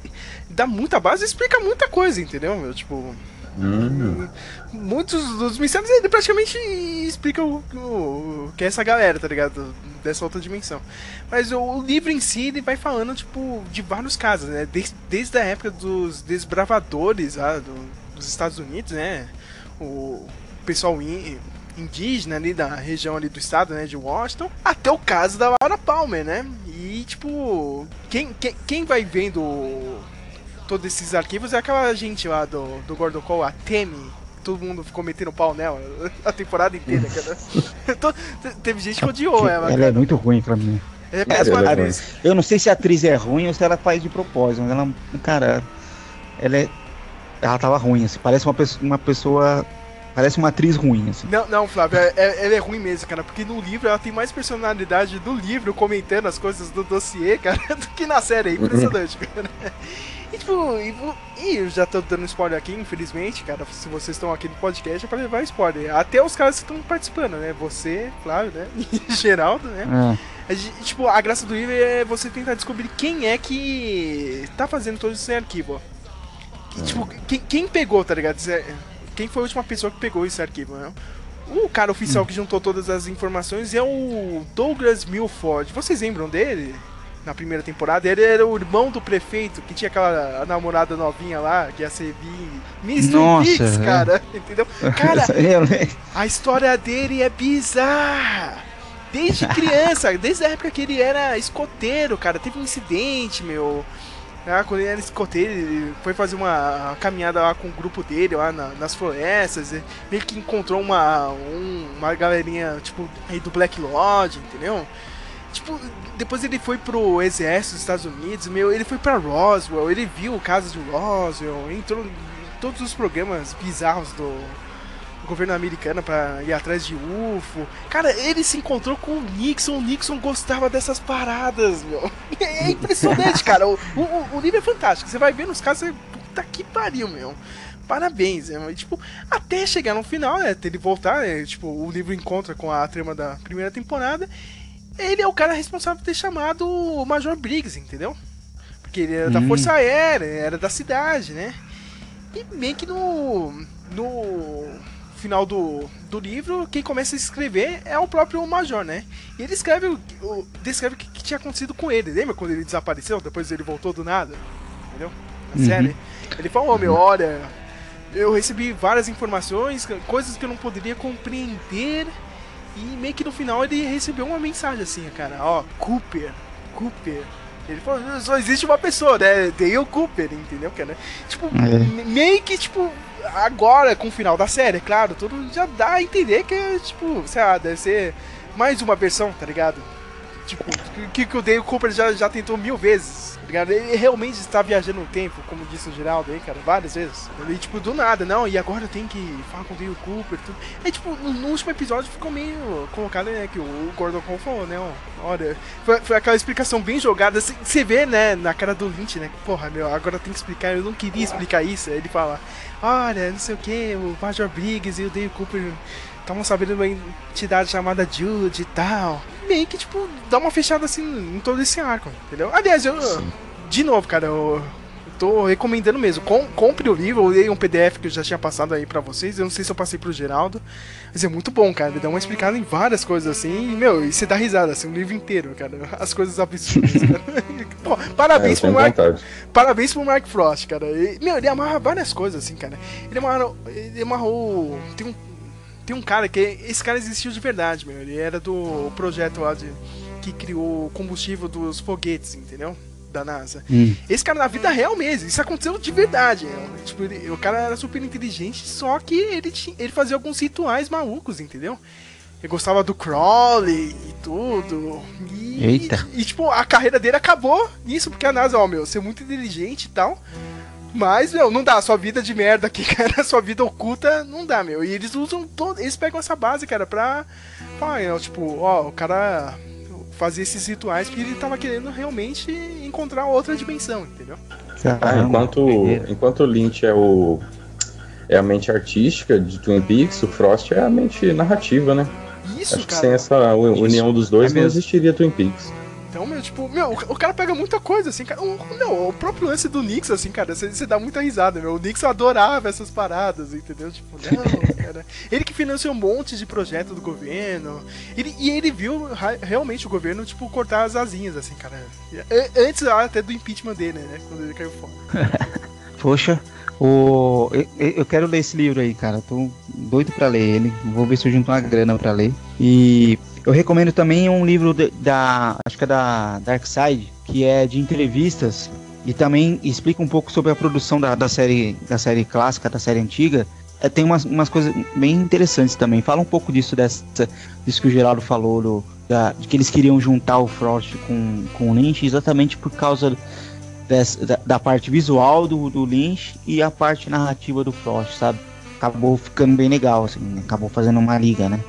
dá muita base e explica muita coisa, entendeu? meu? Tipo, Hum. muitos dos mistérios ele praticamente explica o, o- o que é essa galera, tá ligado? Dessa outra dimensão. Mas o, o livro em si ele vai falando, tipo, de vários casos, né? Desde, desde a época dos desbravadores lá do- dos Estados Unidos, né? O pessoal in- indígena ali da região ali do estado, né? De Washington, até o caso da Laura Palmer, né? E tipo, quem, quem, quem vai vendo todos esses arquivos é aquela gente lá do, do Gordon Cole, a Temi. Todo mundo ficou metendo pau nela [LAUGHS] a temporada inteira, cara. [LAUGHS] Teve gente que odiou ela, Ela é muito ruim pra mim. É atriz. eu não sei se a atriz é ruim ou se ela faz de propósito, mas ela, cara, ela é. Ela tava ruim, assim, parece uma pessoa. Uma pessoa parece uma atriz ruim, assim. Não, não, Flávio, é, é- ela é ruim mesmo, cara, porque no livro ela tem mais personalidade do livro comentando as coisas do dossiê, [LAUGHS] cara, do que na série, é impressionante, [LAUGHS] cara. E tipo, e, e eu já tô dando spoiler aqui, infelizmente, cara, se vocês estão aqui no podcast é pra levar spoiler. Até os caras que estão participando, né? Você, Flávio, né? [LAUGHS] E Geraldo, né? É. A gente- tipo, a graça do livro é você tentar descobrir quem é que tá fazendo todo esse arquivo. E, tipo, quem, quem pegou, tá ligado? Quem foi a última pessoa que pegou esse arquivo, né? O cara oficial que juntou todas as informações é o Douglas Milford. Vocês lembram dele? Na primeira temporada, ele era o irmão do prefeito que tinha aquela namorada novinha lá, que ia ser. Mr. Biggs, é. cara, [LAUGHS] entendeu? [LAUGHS] Cara, a história dele é bizarra. Desde [LAUGHS] criança, desde a época que ele era escoteiro, cara, teve um incidente, meu. Ah, quando ele era escoteiro, ele foi fazer uma caminhada lá com o grupo dele, lá na- nas florestas. e Meio que encontrou uma, um- uma galerinha, tipo, aí do Black Lodge, entendeu? Tipo, depois ele foi pro exército dos Estados Unidos, meu, ele foi pra Roswell, ele viu o caso de Roswell, entrou em todos os programas bizarros do, do governo americano pra ir atrás de UFO. Cara, ele se encontrou com o Nixon, o Nixon gostava dessas paradas, meu. É [LAUGHS] impressionante, cara. O, o, o livro é fantástico. Você vai ver nos casos, você, puta que pariu, meu. Parabéns, né? Tipo, até chegar no final, né? Ele voltar, né, tipo, o livro encontra com a trama da primeira temporada. Ele é o cara responsável por ter chamado o Major Briggs, entendeu? Porque ele era da Hum. Força Aérea, era da cidade, né? E meio que no. No final do, do livro, quem começa a escrever é o próprio Major, né? E ele escreve o, o- descreve o que, que tinha acontecido com ele. Lembra quando ele desapareceu? Depois ele voltou do nada? Entendeu? Na Uhum. série. Ele falou, meu, olha, eu recebi várias informações, coisas que eu não poderia compreender. E meio que no final ele recebeu uma mensagem assim, cara, ó, Cooper, Cooper. Ele falou, só existe uma pessoa, né? Dale Cooper, entendeu, cara? Tipo, É. me- meio que, tipo, agora, com o final da série, é claro, tudo já dá a entender que é, tipo, sei lá, deve ser mais uma versão, tá ligado? Tipo, que, que o Dale Cooper já, já tentou mil vezes, tá ligado? Ele realmente está viajando no tempo, como disse o Geraldo aí, cara, várias vezes. Ele, tipo, do nada, não, e agora tenho que falar com o Dale Cooper tudo. Aí, tipo, no, no último episódio ficou meio colocado, né, que o Gordon Cole falou, né, ó, olha, foi, foi aquela explicação bem jogada, assim, você vê, né, na cara do Lynch, né, porra, meu, agora tem que explicar, eu não queria explicar isso. Aí ele fala, olha, não sei o que, o Major Briggs e o Dale Cooper estavam sabendo de uma entidade chamada Jude e tal. Meio que, tipo, dá uma fechada assim em todo esse arco, entendeu? Aliás, eu. De novo, cara, eu. Tô recomendando mesmo. Com, compre o livro, eu dei um PDF que eu já tinha passado aí pra vocês. Eu não sei se eu passei pro Geraldo. Mas é muito bom, cara. Ele dá uma explicada em várias coisas assim. E, meu, e você dá risada, assim, o livro inteiro, cara. [LAUGHS] As coisas absurdas, cara. [LAUGHS] Pô, parabéns É, pro Mark. Parabéns pro Mark Frost, cara. E, meu, ele amarra várias coisas, assim, cara. Ele amarrou. Ele amarrou. Tem um, tem um cara que. Esse cara existiu de verdade, meu. Ele era do projeto lá de. Que criou o combustível dos foguetes, entendeu? Da NASA. Hum. Esse cara na vida real mesmo, isso aconteceu de verdade. né? Tipo, ele- o cara era super inteligente, só que ele, tinha, ele fazia alguns rituais malucos, entendeu? Ele gostava do Crowley e tudo. E, Eita. E, tipo, a carreira dele acabou nisso, porque a NASA, ó, meu, ser muito inteligente e tal. Mas, meu, não dá, sua vida de merda aqui, [LAUGHS] cara, sua vida oculta, não dá, meu. E eles usam todo. Eles pegam essa base, cara, pra. falar, tipo, ó, o cara fazia esses rituais porque ele tava querendo realmente encontrar outra dimensão, entendeu? Ah, enquanto, enquanto o Lynch é o é a mente artística de Twin Peaks, o Frost é a mente narrativa, né? Isso, Acho que cara. sem essa união dos dois É não existiria Twin Peaks. Então, meu, tipo, meu, o cara pega muita coisa, assim, cara. O, meu, o próprio lance do Nix, assim, cara, você dá muita risada, meu. O Nix adorava essas paradas, entendeu? Tipo, não, [LAUGHS] cara. Ele que financiou um monte de projeto do governo. Ele, e ele viu realmente o governo, tipo, cortar as asinhas, assim, cara. Antes até do impeachment dele, né? Quando ele caiu fora. [LAUGHS] Poxa, o... eu, eu quero ler esse livro aí, cara. Tô doido pra ler ele. Vou ver se eu junto uma grana pra ler. E Eu recomendo também um livro de- da. Acho que é da Dark Side, que é de entrevistas. E também explica um pouco sobre a produção da, da série da série clássica, da série antiga. É, tem umas, umas coisas bem interessantes também. Fala um pouco disso, dessa, disso que o Geraldo falou, do, da- de que eles queriam juntar o Frost com, com o Lynch exatamente por causa dessa- da, da parte visual do, do Lynch e a parte narrativa do Frost, sabe? Acabou ficando bem legal, assim, acabou fazendo uma liga, né?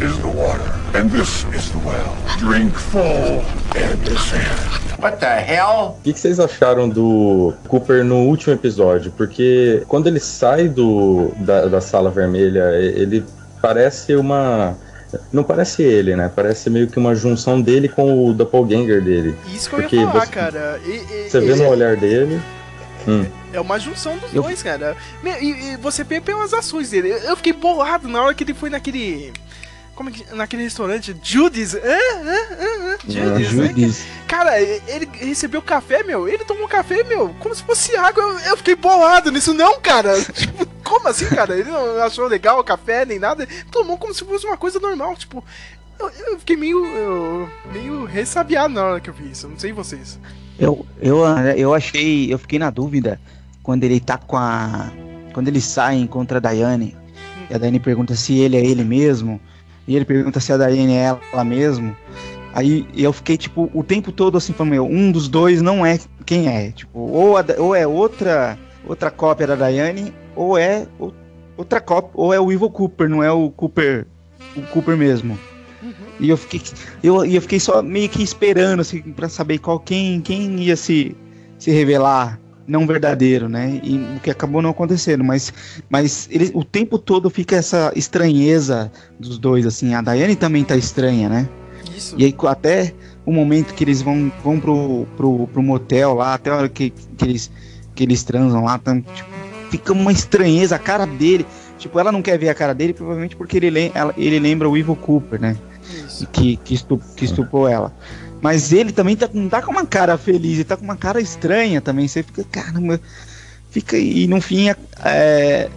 Is the water, and this is the well. Drink full and descend. What the hell? O que, que vocês acharam do Cooper no último episódio? Porque quando ele sai do, da, da sala vermelha, ele parece uma. Não parece ele, né? Parece meio que uma junção dele com o doppelganger dele. Isso que eu Porque ia falar, você- cara. E- e- Você vê e- no olhar dele. Hum. É uma junção dos Eu- dois, cara. E, e você vê pelas ações dele. Eu fiquei bolado na hora que ele foi naquele. Como é que. Naquele restaurante. Judy's. Ah, ah, ah, ah, Judy's, né? Cara, ele recebeu café, meu. Ele tomou café, meu, como se fosse água. Eu, eu fiquei bolado nisso, não, cara. [LAUGHS] Tipo, como assim, cara? Ele não achou legal o café nem nada. Ele tomou como se fosse uma coisa normal. Tipo, eu, eu fiquei meio. eu- meio ressabiado na hora que eu vi isso. Não sei vocês. Eu, eu, eu achei, eu fiquei na dúvida quando ele tá com a. Quando ele sai contra a Daiane. E a Daiane pergunta se ele é ele mesmo. E ele pergunta se a Daiane é ela mesmo. Aí eu fiquei, tipo, o tempo todo assim, falando, meu, um dos dois não é quem é. Tipo, ou, a ou é outra outra cópia da Daiane, ou é outra cópia, ou é o Evil Cooper, não é o Cooper, o Cooper mesmo. E eu fiquei, eu, eu fiquei só meio que esperando, assim, pra saber qual quem, quem ia se, se revelar não verdadeiro, né? E o que acabou não acontecendo, mas, mas ele, o tempo todo fica essa estranheza dos dois, assim. A Daiane também tá estranha, né? Isso. E aí até o momento que eles vão, vão pro, pro, pro motel lá, até a hora que, que, eles, que eles transam lá, tam- tipo, fica uma estranheza, a cara dele. Tipo, ela não quer ver a cara dele, provavelmente porque ele, ela- ele lembra o Evil Cooper, né? Isso. Que, que, estu, que estupou ela. Mas ele também tá, não tá com uma cara feliz, ele tá com uma cara estranha também. Você fica, caramba. Fica e no fim é, é,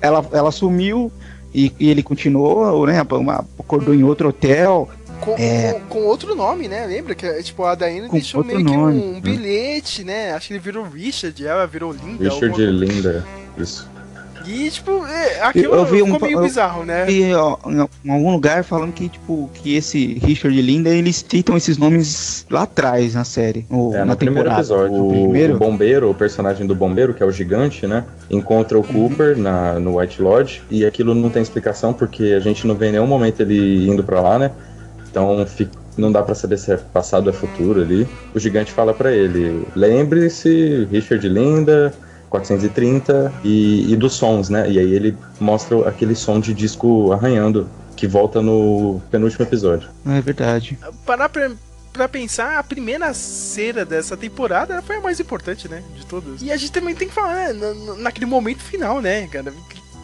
ela, ela sumiu e, e ele continuou, né? Uma, acordou em outro hotel. Com, É. com, com outro nome, né? Lembra que tipo, a Daiane Com deixou outro meio que nome, um né? bilhete, né? Acho que ele virou Richard, ela virou Linda. Richard alguma- Linda. Isso. E, tipo, é, aquilo Eu vi um ficou pa- meio eu bizarro, né? vi, ó, em algum lugar falando que, tipo, que esse Richard Linda, eles citam esses nomes lá atrás na série. Ou É, na no primeiro temporada. episódio. No O, primeiro? o bombeiro, o personagem do bombeiro, que é o gigante, né? Encontra o Cooper na, no White Lodge. E aquilo não tem explicação, porque a gente não vê em nenhum momento ele indo pra lá, né? Então fi- não dá pra saber se é passado ou é futuro ali. O gigante fala pra ele: lembre-se, Richard Linda. 430 e, e dos sons, né? E aí ele mostra aquele som de disco arranhando que volta no penúltimo episódio. É verdade. Parar pra, pra pensar, a primeira cera dessa temporada foi a mais importante, né? De todas. E a gente também tem que falar, né, na- na- naquele momento final, né, cara?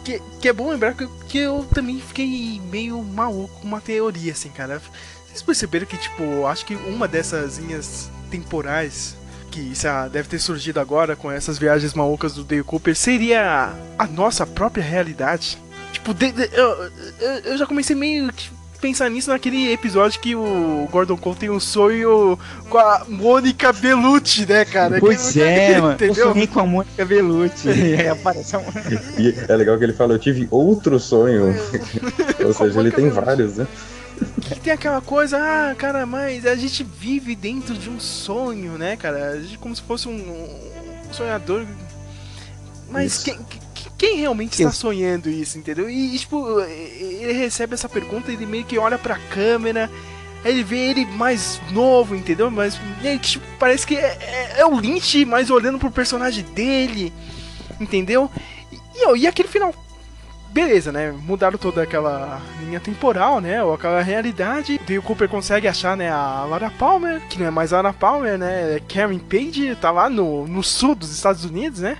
Que, que é bom lembrar que, que eu também fiquei meio maluco com uma teoria, assim, cara. Vocês perceberam que, tipo, acho que uma dessas linhas temporais que isso ah, deve ter surgido agora com essas viagens malucas do Dale Cooper seria a nossa própria realidade. Tipo, de- de- eu, eu, eu já comecei meio que pensar nisso naquele episódio que o Gordon Cole tem um sonho com a Mônica Bellucci, né, cara? Pois Que- é, mano. Eu sonhei com a Mônica Bellucci. e [LAUGHS] aí aparece a E é legal que ele fala, eu tive outro sonho. [LAUGHS] Ou seja, ele tem vários, né? Que tem aquela coisa, ah, cara, mas a gente vive dentro de um sonho, né, cara? Gente como se fosse um, um sonhador. Mas Isso. quem, quem- realmente está sonhando isso, entendeu? E, tipo, ele recebe essa pergunta, ele meio que olha pra câmera, aí ele vê ele mais novo, entendeu? Mas meio que, tipo, parece que é, é- é o Lynch, mas olhando pro personagem dele, entendeu? E, ó, e aquele final beleza, né? Mudaram toda aquela linha temporal, né? Ou aquela realidade. Daí o Cooper consegue achar, né? A Laura Palmer, que não é mais Laura Palmer, né? É Karen Page, tá lá no, no sul dos Estados Unidos, né?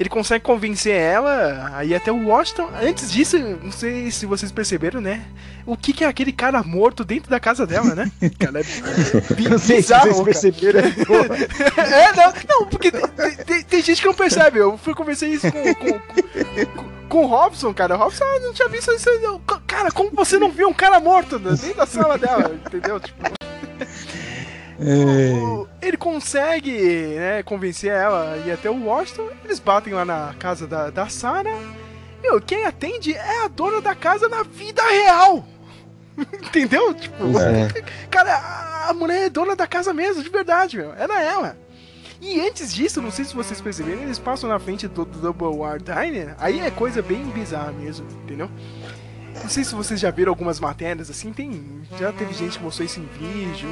Ele consegue convencer ela a ir até o Washington. Antes disso, não sei se vocês perceberam, né? O que, que é aquele cara morto dentro da casa dela, né? [LAUGHS] Cara, é, é [LAUGHS] bi- Não sei se bizarro, vocês perceberam. porra. [LAUGHS] É, não, não, porque tem, tem- tem gente que não percebe. Eu fui conversar isso com, com, com- com o Robson, cara. O Robson ah, não tinha visto isso. não. Cara, como você não viu um cara morto né, dentro da sala dela, [LAUGHS] entendeu? Tipo. o- ele consegue né, convencer ela a ir até o Washington. Eles batem lá na casa da, da Sarah. Meu, quem atende é a dona da casa na vida real. [LAUGHS] Entendeu? Tipo, é. cara, a- a mulher é dona da casa mesmo, de verdade, meu. Era ela. E antes disso, não sei se vocês perceberam, eles passam na frente do, do Double War Diner. Aí é coisa bem bizarra mesmo, entendeu? Não sei se vocês já viram algumas matérias assim, tem. Já teve gente que mostrou isso em vídeo.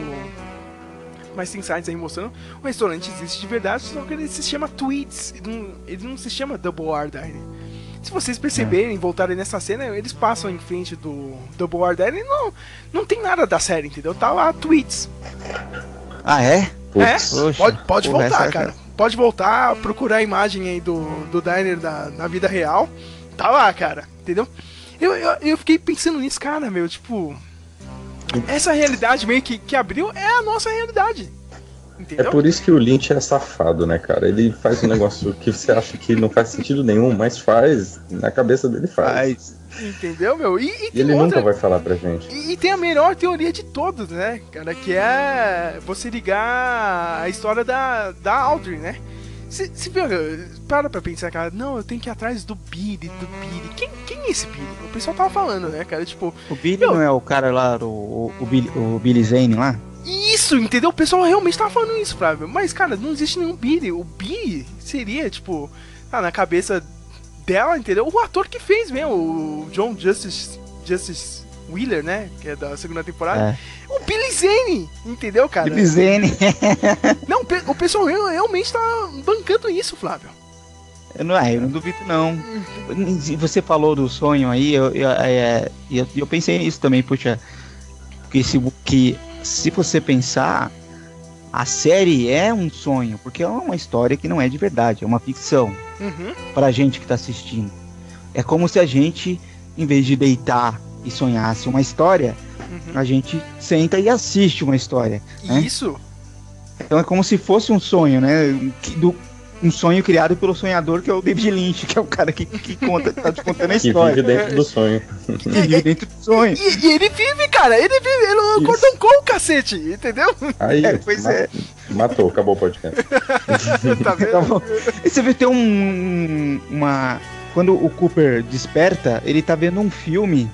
Mas tem sites aí mostrando. O restaurante existe de verdade, só que ele se chama Tweets. Ele não, ele não se chama Double R Diner. Se vocês perceberem, voltarem nessa cena, eles passam em frente do Double R Diner e não, não tem nada da série, entendeu? Tá lá Tweets. Ah, é? É, pode, pode voltar, essa- cara. Pode voltar, procurar a imagem aí do, do diner da, na vida real. Tá lá, cara, entendeu? Eu, eu, eu fiquei pensando nisso, cara, meu, tipo. Essa realidade meio que, que abriu é a nossa realidade. É Entendeu? por isso que o Lynch é safado, né, cara? Ele faz um negócio que você acha que não faz sentido nenhum, mas faz. Na cabeça dele faz. Entendeu, meu? E, e E tem ele outra. nunca vai falar pra gente. E, e tem a melhor teoria de todas, né, cara? Que é você ligar a história da, da Audrey, né? Se, se para pra pensar, cara, não, eu tenho que ir atrás do Billy, do Billy. Quem, quem é esse Billy? O pessoal tava falando, né, cara? Tipo, O Billy não é o cara lá, o, o, o Billy, o Billy Zane lá? Isso, entendeu? O pessoal realmente tava falando isso, Flávio. Mas, cara, não existe nenhum Billy. O Billy seria, tipo, ah, na cabeça dela, entendeu? O ator que fez mesmo, o John Justice, Justice Wheeler, né? Que é da segunda temporada. O Billy Zane, entendeu, cara? Billy Zane. [LAUGHS] Não, o pessoal real- realmente tá bancando isso, Flávio. Eu não, ah, eu não duvido, não. Você falou do sonho aí, eu, eu, é, eu, eu pensei nisso também, puxa. Que se, que se você pensar, a série é um sonho, porque é uma história que não é de verdade, é uma ficção Uhum. pra gente que tá assistindo. É como se a gente, em vez de deitar e sonhasse uma história, a gente senta e assiste uma história. né? Isso. Então é como se fosse um sonho, né? Do- um sonho criado pelo sonhador, que é o David Lynch, que é o cara que, que conta, tá te contando a Que história. vive dentro do sonho. Que vive [LAUGHS] dentro do sonho. E, e ele vive, cara, ele vive, ele é o Gordon Cole, cacete, entendeu? Aí, É, pois é. matou, acabou o podcast. [LAUGHS] tá vendo? Tá bom. E você vê tem um, uma quando o Cooper desperta, ele tá vendo um filme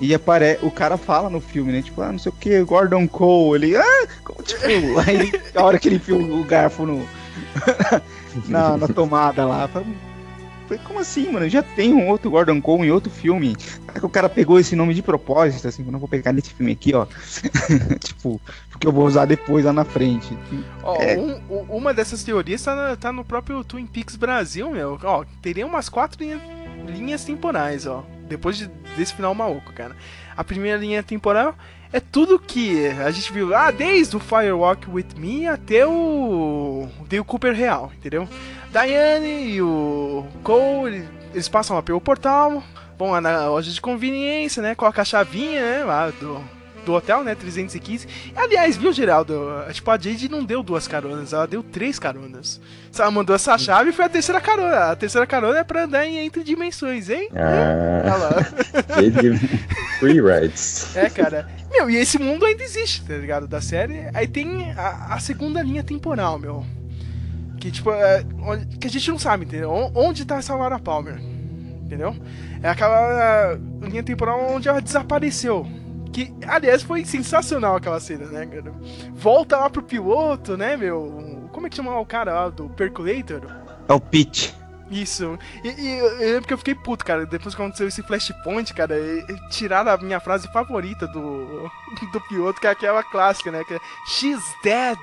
e apare... o cara fala no filme, né? Tipo, ah, não sei o que, Gordon Cole, ele, ah, como, tipo, [LAUGHS] aí a hora que ele enfia o garfo no [LAUGHS] na, na tomada lá, Falei, como assim, mano? Já tem um outro Gordon Cole em outro filme. Será que o cara pegou esse nome de propósito, assim, eu não vou pegar nesse filme aqui, ó. [LAUGHS] tipo, porque eu vou usar depois lá na frente. Ó, É. um- uma dessas teorias tá, na- tá no próprio Twin Peaks Brasil, meu. Ó, teria umas quatro linha- linhas temporais, ó. Depois de- desse final maluco, cara. A primeira linha temporal é tudo que a gente viu lá, desde o Firewalk With Me até o Dale Cooper real, entendeu? Diane e o Cole, eles passam lá pelo portal, vão lá na loja de conveniência, né? Coloca a chavinha, né? Lá do, do hotel, né? 315. Aliás, viu, Geraldo? Tipo, a Jade não deu duas caronas, ela deu três caronas. Se ela mandou essa chave, foi a terceira carona. A terceira carona é pra andar em entre dimensões, hein? Olha Ah, lá. [LAUGHS] ele free rides. É, cara. Meu, e esse mundo ainda existe, tá ligado? Da série. Aí tem a, a segunda linha temporal, meu. Que, tipo, é, onde- que a gente não sabe, entendeu? On- Onde tá essa Laura Palmer? Entendeu? É aquela linha temporal onde ela desapareceu. Que, aliás, foi sensacional aquela cena, né, cara? Volta lá pro piloto, né, meu? Como é que chama o cara lá do Percolator? É o Pete. Isso. E, e eu lembro que eu fiquei puto, cara. Depois que aconteceu esse flashpoint, cara, e- e tiraram a minha frase favorita do, do piloto, que é aquela clássica, né? Que é She's dead.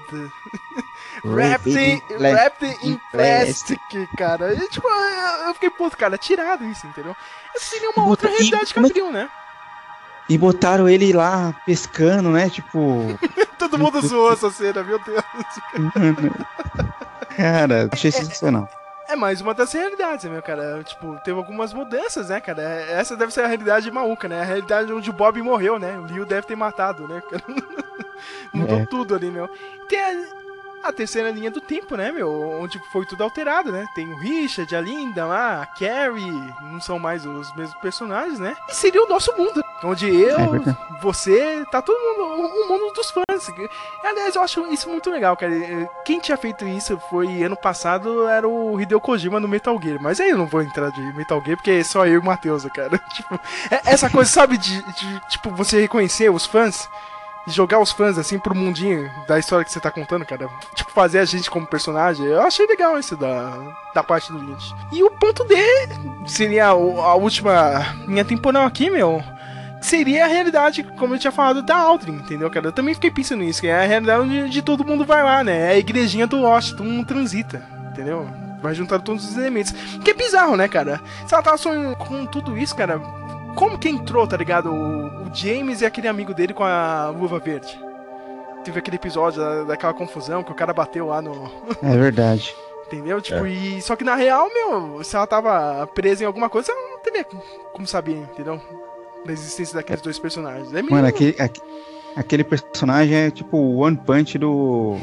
wrapped, in, wrapped in plastic, cara. E, tipo, eu, eu fiquei puto, cara. Tiraram isso, entendeu? Essa seria uma outra realidade que- abriu, né? E botaram ele lá pescando, né? Tipo. [LAUGHS] Todo mundo zoou essa cena, meu Deus. mano. Cara, achei sensacional. É mais uma das realidades, né, meu cara? Tipo, teve algumas mudanças, né, cara? Essa deve ser a realidade maluca, né? A realidade onde o Bob morreu, né? O Leo deve ter matado, né? [LAUGHS] Mudou É. tudo ali, meu. Tem a, a terceira linha do tempo, né, meu? Onde foi tudo alterado, né? Tem o Richard, a Linda lá, a Carrie, não são mais os mesmos personagens, né? E seria o nosso mundo, onde eu, É verdade. você, tá todo mundo, o mundo dos fãs. Aliás, eu acho isso muito legal, cara. Quem tinha feito isso foi ano passado, era o Hideo Kojima no Metal Gear. Mas aí eu não vou entrar de Metal Gear, porque é só eu e o Matheus, cara. [LAUGHS] Tipo, é- essa coisa, sabe, de, de, tipo, você reconhecer os fãs e jogar os fãs assim pro mundinho da história que você tá contando, cara. Tipo, fazer a gente como personagem. Eu achei legal isso da, da parte do Lynch. E o ponto D seria o- a última linha temporal aqui, meu. Seria a realidade, como eu tinha falado, da Aldrin, entendeu, cara? Eu também fiquei pensando nisso, que é a realidade onde de todo mundo vai lá, né? É a igrejinha do Lost, todo mundo transita, entendeu? Vai juntar todos os elementos. Que é bizarro, né, cara? Se ela tava sonhando com tudo isso, cara, como que entrou, tá ligado? O, o James e aquele amigo dele com a luva verde. Teve aquele episódio da- daquela confusão que o cara bateu lá no. [LAUGHS] É verdade. Entendeu? Tipo, e. Só que na real, meu, se ela tava presa em alguma coisa, ela não teria como saber, entendeu? Da existência daqueles dois personagens. É meio... Mano, aquele, aque- aquele personagem é tipo o One Punch do.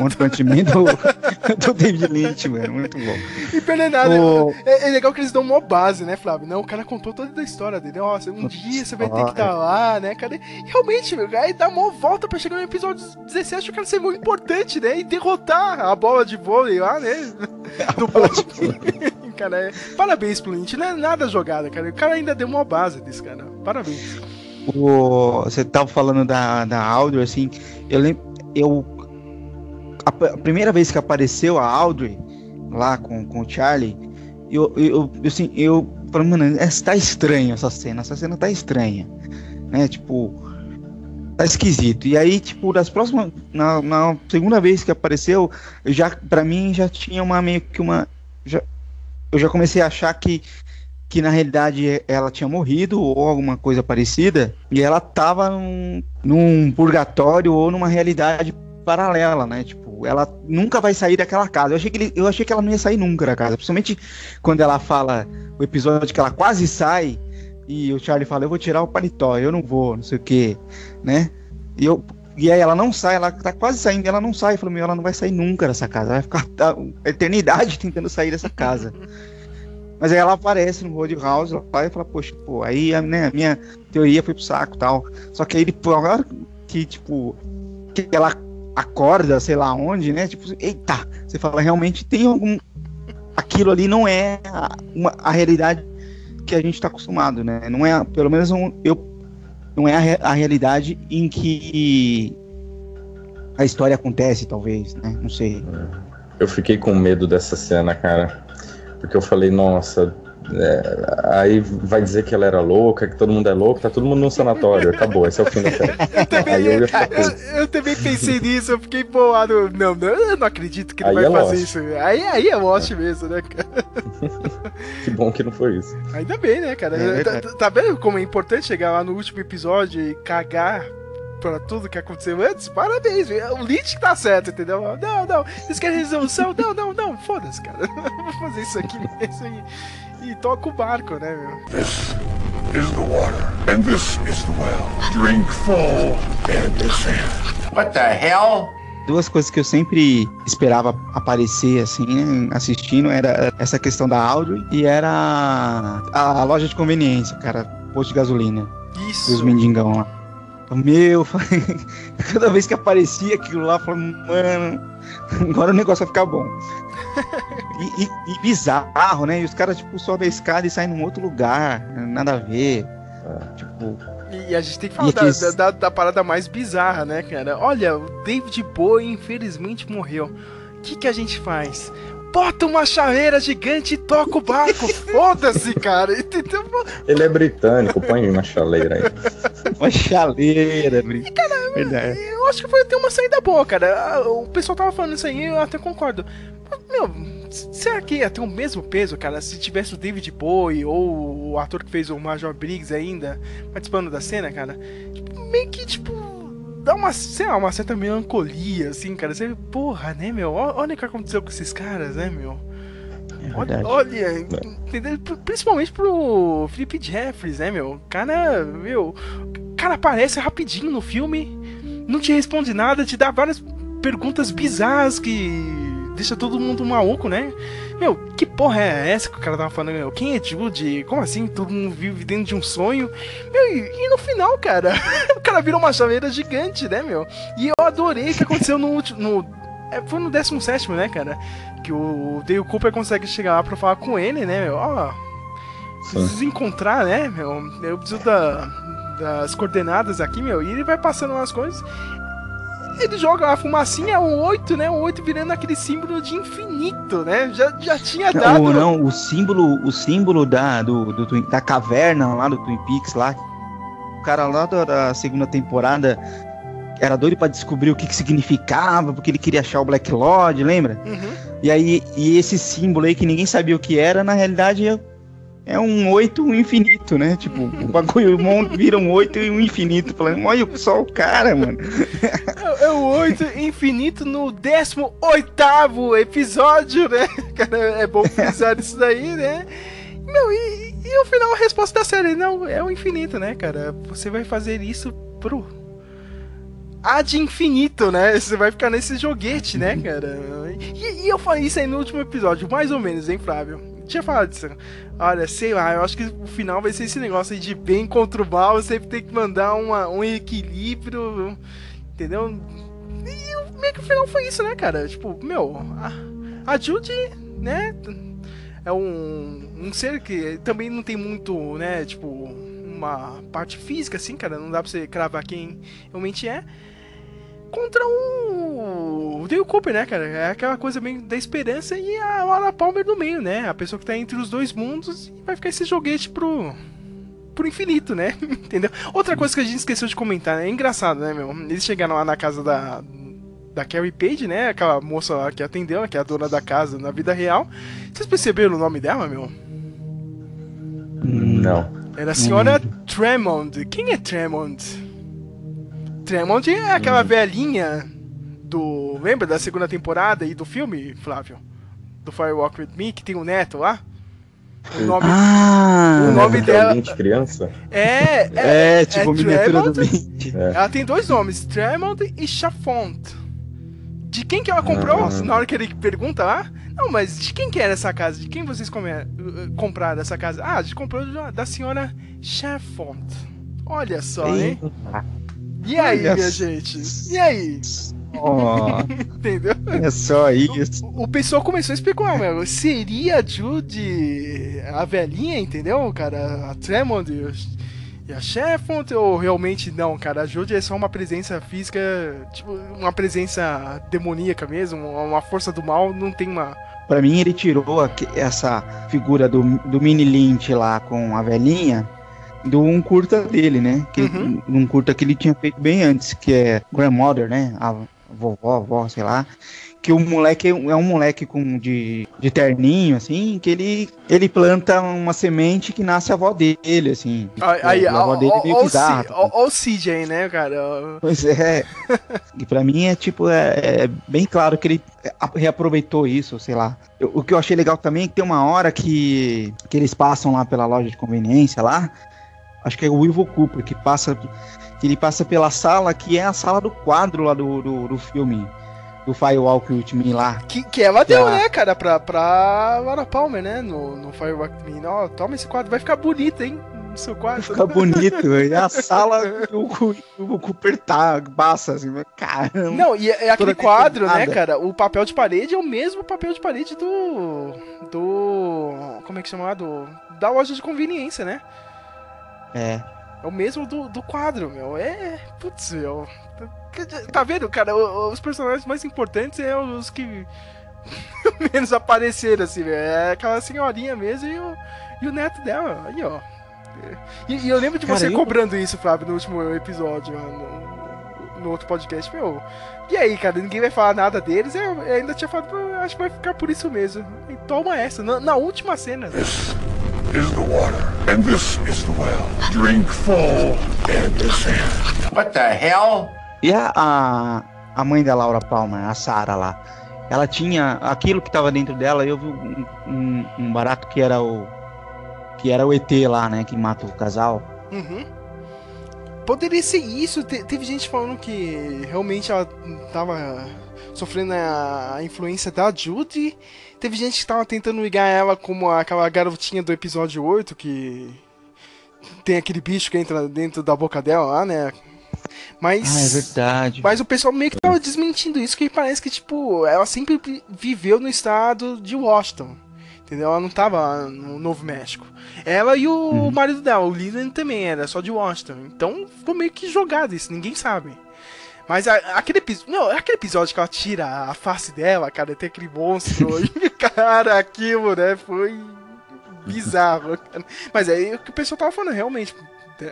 One Punch Man do, [LAUGHS] do David Lynch, mano. Muito bom. E pelo nada, O- é, é legal que eles dão uma base, né, Flávio? Não, o cara contou toda a história dele. Ó, um dia você vai ter que estar lá, né, cara? E realmente, meu, aí dá uma volta pra chegar no episódio 17 o cara ser muito importante, né? E derrotar a bola de vôlei lá, né? [LAUGHS] Do bode. [LAUGHS] cara, é... parabéns pro Lynch. Não é nada jogada, cara. O cara ainda deu uma base desse cara. Parabéns. O, você tava falando da, da Audrey, assim, eu lembro. Eu. A, a primeira vez que apareceu a Audrey lá com, com o Charlie, eu, eu, eu, assim, eu falei, mano, essa tá estranha essa cena, essa cena tá estranha. Né? Tipo. Tá esquisito. E aí, tipo, das próximas. Na, na segunda vez que apareceu, eu já, pra mim já tinha uma meio que uma. Já, eu já comecei a achar que que na realidade ela tinha morrido ou alguma coisa parecida e ela tava num, num purgatório ou numa realidade paralela, né? Tipo, ela nunca vai sair daquela casa. Eu achei que, ele- eu achei que ela não ia sair nunca da casa, principalmente quando ela fala o episódio que ela quase sai e o Charlie fala: "Eu vou tirar o paletó, eu não vou, não sei o quê", né? E eu e aí ela não sai, ela tá quase saindo, ela não sai. Eu falei, meu, ela não vai sair nunca dessa casa. Ela vai ficar a eternidade tentando sair dessa casa. Mas aí ela aparece no Roadhouse, vai e fala, poxa, pô, aí a, né, minha teoria foi pro saco tal. Só que aí depois, agora que, tipo, que ela acorda, sei lá onde, né? Tipo, eita, você fala, realmente tem algum. Aquilo ali não é a, uma- a realidade que a gente tá acostumado, né? Não é, pelo menos um- eu. Não é a, re- a realidade em que a história acontece, talvez, né? Não sei. Eu fiquei com medo dessa cena, cara. Porque eu falei, nossa, é, aí vai dizer que ela era louca, que todo mundo é louco, tá todo mundo no sanatório, acabou, esse é o fim da [LAUGHS] série. aí eu ia ficar puto. Eu, eu também pensei nisso, eu fiquei bolado. Não, não, eu não acredito que ele Aí vai é fazer Lost. isso. Aí, aí é Lost mesmo, né, cara? [LAUGHS] Que bom que não foi isso. Ainda bem, né, cara? É tá, tá vendo como é importante chegar lá no último episódio e cagar pra tudo que aconteceu antes? Parabéns, o Lynch tá certo, entendeu? Não, não, vocês querem resolução? Não, não, não, foda-se, cara. [LAUGHS] Vou fazer isso aqui [LAUGHS] mesmo e, e toca o barco, né, meu? This is the water, and this is the well. Drink full and descend. What the hell? duas coisas que eu sempre esperava aparecer assim, né, assistindo, era essa questão da áudio e era a, a loja de conveniência, cara, posto de gasolina. Isso. Os mendigão lá. Meu, [LAUGHS] cada vez que aparecia aquilo lá, eu falava, mano, [LAUGHS] agora o negócio vai ficar bom. [LAUGHS] E, e- e bizarro, né? E os caras, tipo, sobem a escada e saem num outro lugar, nada a ver. Tipo, E a gente tem que falar da, da- da parada mais bizarra, né, cara? Olha, o David Bowie infelizmente morreu. O que, que a gente faz? Bota uma chaveira gigante e toca o barco. [LAUGHS] Foda-se, cara. Entendeu? Ele é britânico, põe uma chaleira aí. [LAUGHS] uma chaleira, Bri. Verdade. Eu acho que foi até uma saída boa, cara. O pessoal tava falando isso aí, eu até concordo. Mas, meu, será que ia ter o mesmo peso, cara, se tivesse o David Bowie ou o ator que fez o Major Briggs ainda participando da cena, cara? Tipo, meio que, tipo, dá uma, sei lá, uma certa melancolia, assim, cara. Você, porra, né, meu? Olha o que aconteceu com esses caras, né, meu? É Olha, olha, entendeu? Pri- principalmente pro Felipe Jeffries, né, meu? O cara, meu, o cara aparece rapidinho no filme, não te responde nada, te dá várias perguntas bizarras que deixa todo mundo maluco, né? Meu, que porra é essa que o cara tava falando? Meu? Quem é Jude? Como assim? Todo mundo vive dentro de um sonho? Meu, e, e no final, cara, [LAUGHS] o cara virou uma chaveira gigante, né, meu? E eu adorei o que aconteceu no último. No, é, foi no 17, né, cara? Que o Dale Cooper consegue chegar lá pra falar com ele, né, meu? Ó, preciso encontrar, né, meu? Eu preciso da, das coordenadas aqui, meu. E ele vai passando umas coisas. Ele joga a fumacinha, um 8, né? Um 8 virando aquele símbolo de infinito, né? Já, já tinha dado. Não, não, o símbolo, o símbolo da, do, do da caverna lá do Twin Peaks lá. O cara lá da, da segunda temporada era doido pra descobrir o que, que significava, porque ele queria achar o Black Lodge, lembra? Uhum. E aí, e esse símbolo aí que ninguém sabia o que era, na realidade é, um oito infinito, né? Tipo, o bagulho vira um oito e um infinito. Falando, olha só o cara, mano. É, é o 8 infinito no 18 episódio, né? Cara, é bom frisar isso daí, né? Meu, e, e o final, a resposta da série, não, é o infinito, né, cara? Você vai fazer isso pro. Ad infinito, né? Você vai ficar nesse joguete, né, cara? E, e eu falei isso aí no último episódio, mais ou menos, hein, Flávio? Tinha falado disso. Olha, sei lá, eu acho que o final vai ser esse negócio aí de bem contra o mal, você tem que mandar uma, um equilíbrio, entendeu? E meio que o final foi isso, né, cara? Tipo, meu, a, a Judy, né, é um, um ser que também não tem muito, né, tipo, uma parte física, assim, cara, não dá pra você cravar quem realmente é. Contra o, o Dale Cooper, né, cara? É aquela coisa meio da esperança e a Laura Palmer no meio, né? A pessoa que tá entre os dois mundos e vai ficar esse joguete pro, pro infinito, né? [LAUGHS] Entendeu? Outra coisa que a gente esqueceu de comentar, né? É engraçado, né, meu? Eles chegaram lá na casa da, da Carrie Page, né? Aquela moça lá que atendeu, né? que é a dona da casa na vida real. Vocês perceberam o nome dela, meu? Não. Era a senhora Tremond. Quem é Tremond? Tremond é aquela velhinha do. Lembra da segunda temporada e do filme, Flávio? Do Firewalk with Me, que tem o neto lá? O nome, Ah! o nome Que é dela. de criança? É, é, É, tipo, miniatura do. É. Ela tem dois nomes, Tremond e Chafont. De quem que ela comprou? Ah. Na hora que ele pergunta lá. Não, mas de quem que era essa casa? De quem vocês come- uh, compraram essa casa? Ah, a gente comprou da- da senhora Chafont. Olha só, hein? E aí, Olha minha gente? E aí? Ó, [LAUGHS] Entendeu? é só isso. O pessoal começou a especular, meu. Seria a Judy a velhinha, entendeu, cara? A Tremond e o- a Chefont? Ou realmente não, cara? A Judy é só uma presença física, tipo, uma presença demoníaca mesmo, uma força do mal, não tem uma. Pra mim, ele tirou essa figura do, do mini Lynch lá com a velhinha do um curta dele, né? Que, Uhum. Um curta que ele tinha feito bem antes, que é Grandmother, né? A vovó, avó, sei lá. Que o moleque é um é um moleque com de, de terninho, assim, que ele, ele planta uma semente que nasce a avó dele, assim. Aí, Tipo, a avó dele é meio bizarra. Ó, ó o CJ, né, cara? Pois é. [LAUGHS] e pra mim é tipo, é, é bem claro que ele reaproveitou isso, sei lá. Eu- o que eu achei legal também é que tem uma hora que, que eles passam lá pela loja de conveniência lá. Acho que é o Ivo Cooper que passa. Que ele passa pela sala que é a sala do quadro lá do, do, do filme. Do Firewalk With Me lá. Que, que ela deu, Ah. né, cara, pra, pra Laura Palmer, né? No, no Firewalk Me. Ó, toma esse quadro, vai ficar bonito, hein? No seu quadro. Fica bonito. É [LAUGHS] a sala que o, o Cooper tá, passa assim, caramba. Não, e é é aquele quadro, né, cara? O papel de parede é o mesmo papel de parede do. Do. Como é que chama? Do, da loja de conveniência, né? É. É o mesmo do, do quadro, meu. É. Putz, meu. Tá vendo, cara? Os personagens mais importantes é os que [LAUGHS] menos apareceram, assim, velho. É aquela senhorinha mesmo e o, e o neto dela. Aí, ó. E, e eu lembro de Cara, você eu- cobrando isso, Flávio, no último episódio, no, no outro podcast, meu. E aí, cara, ninguém vai falar nada deles. Eu, eu ainda tinha falado, "Pô, acho que vai ficar por isso mesmo. E toma essa, na, na última cena. [LAUGHS] Is the water, and this is the well. Drink full and descend. What the hell? E a, a, a mãe da Laura Palmer, a Sarah lá, ela tinha aquilo que tava dentro dela. Eu vi um, um, um barato que era o que era o ET lá, né, que mata o casal. Uhum. poderia ser isso. Te- teve gente falando que realmente ela tava sofrendo a, a influência da Judy. Teve gente que tava tentando ligar ela como aquela garotinha do episódio 8 que tem aquele bicho que entra dentro da boca dela lá, né? Mas. Ah, é verdade. Mas o pessoal meio que tava desmentindo isso, que parece que, tipo, ela sempre vi- viveu no estado de Washington. Entendeu? Ela não tava no Novo México. Ela e o marido dela, o Leland também era só de Washington. Então ficou meio que jogado isso, ninguém sabe. Mas a- aquele episódio. Não, aquele episódio que ela tira a face dela, cara, tem aquele monstro. [LAUGHS] e, cara, aquilo, né? Foi bizarro. cara. Mas é o que o pessoal tava falando, realmente.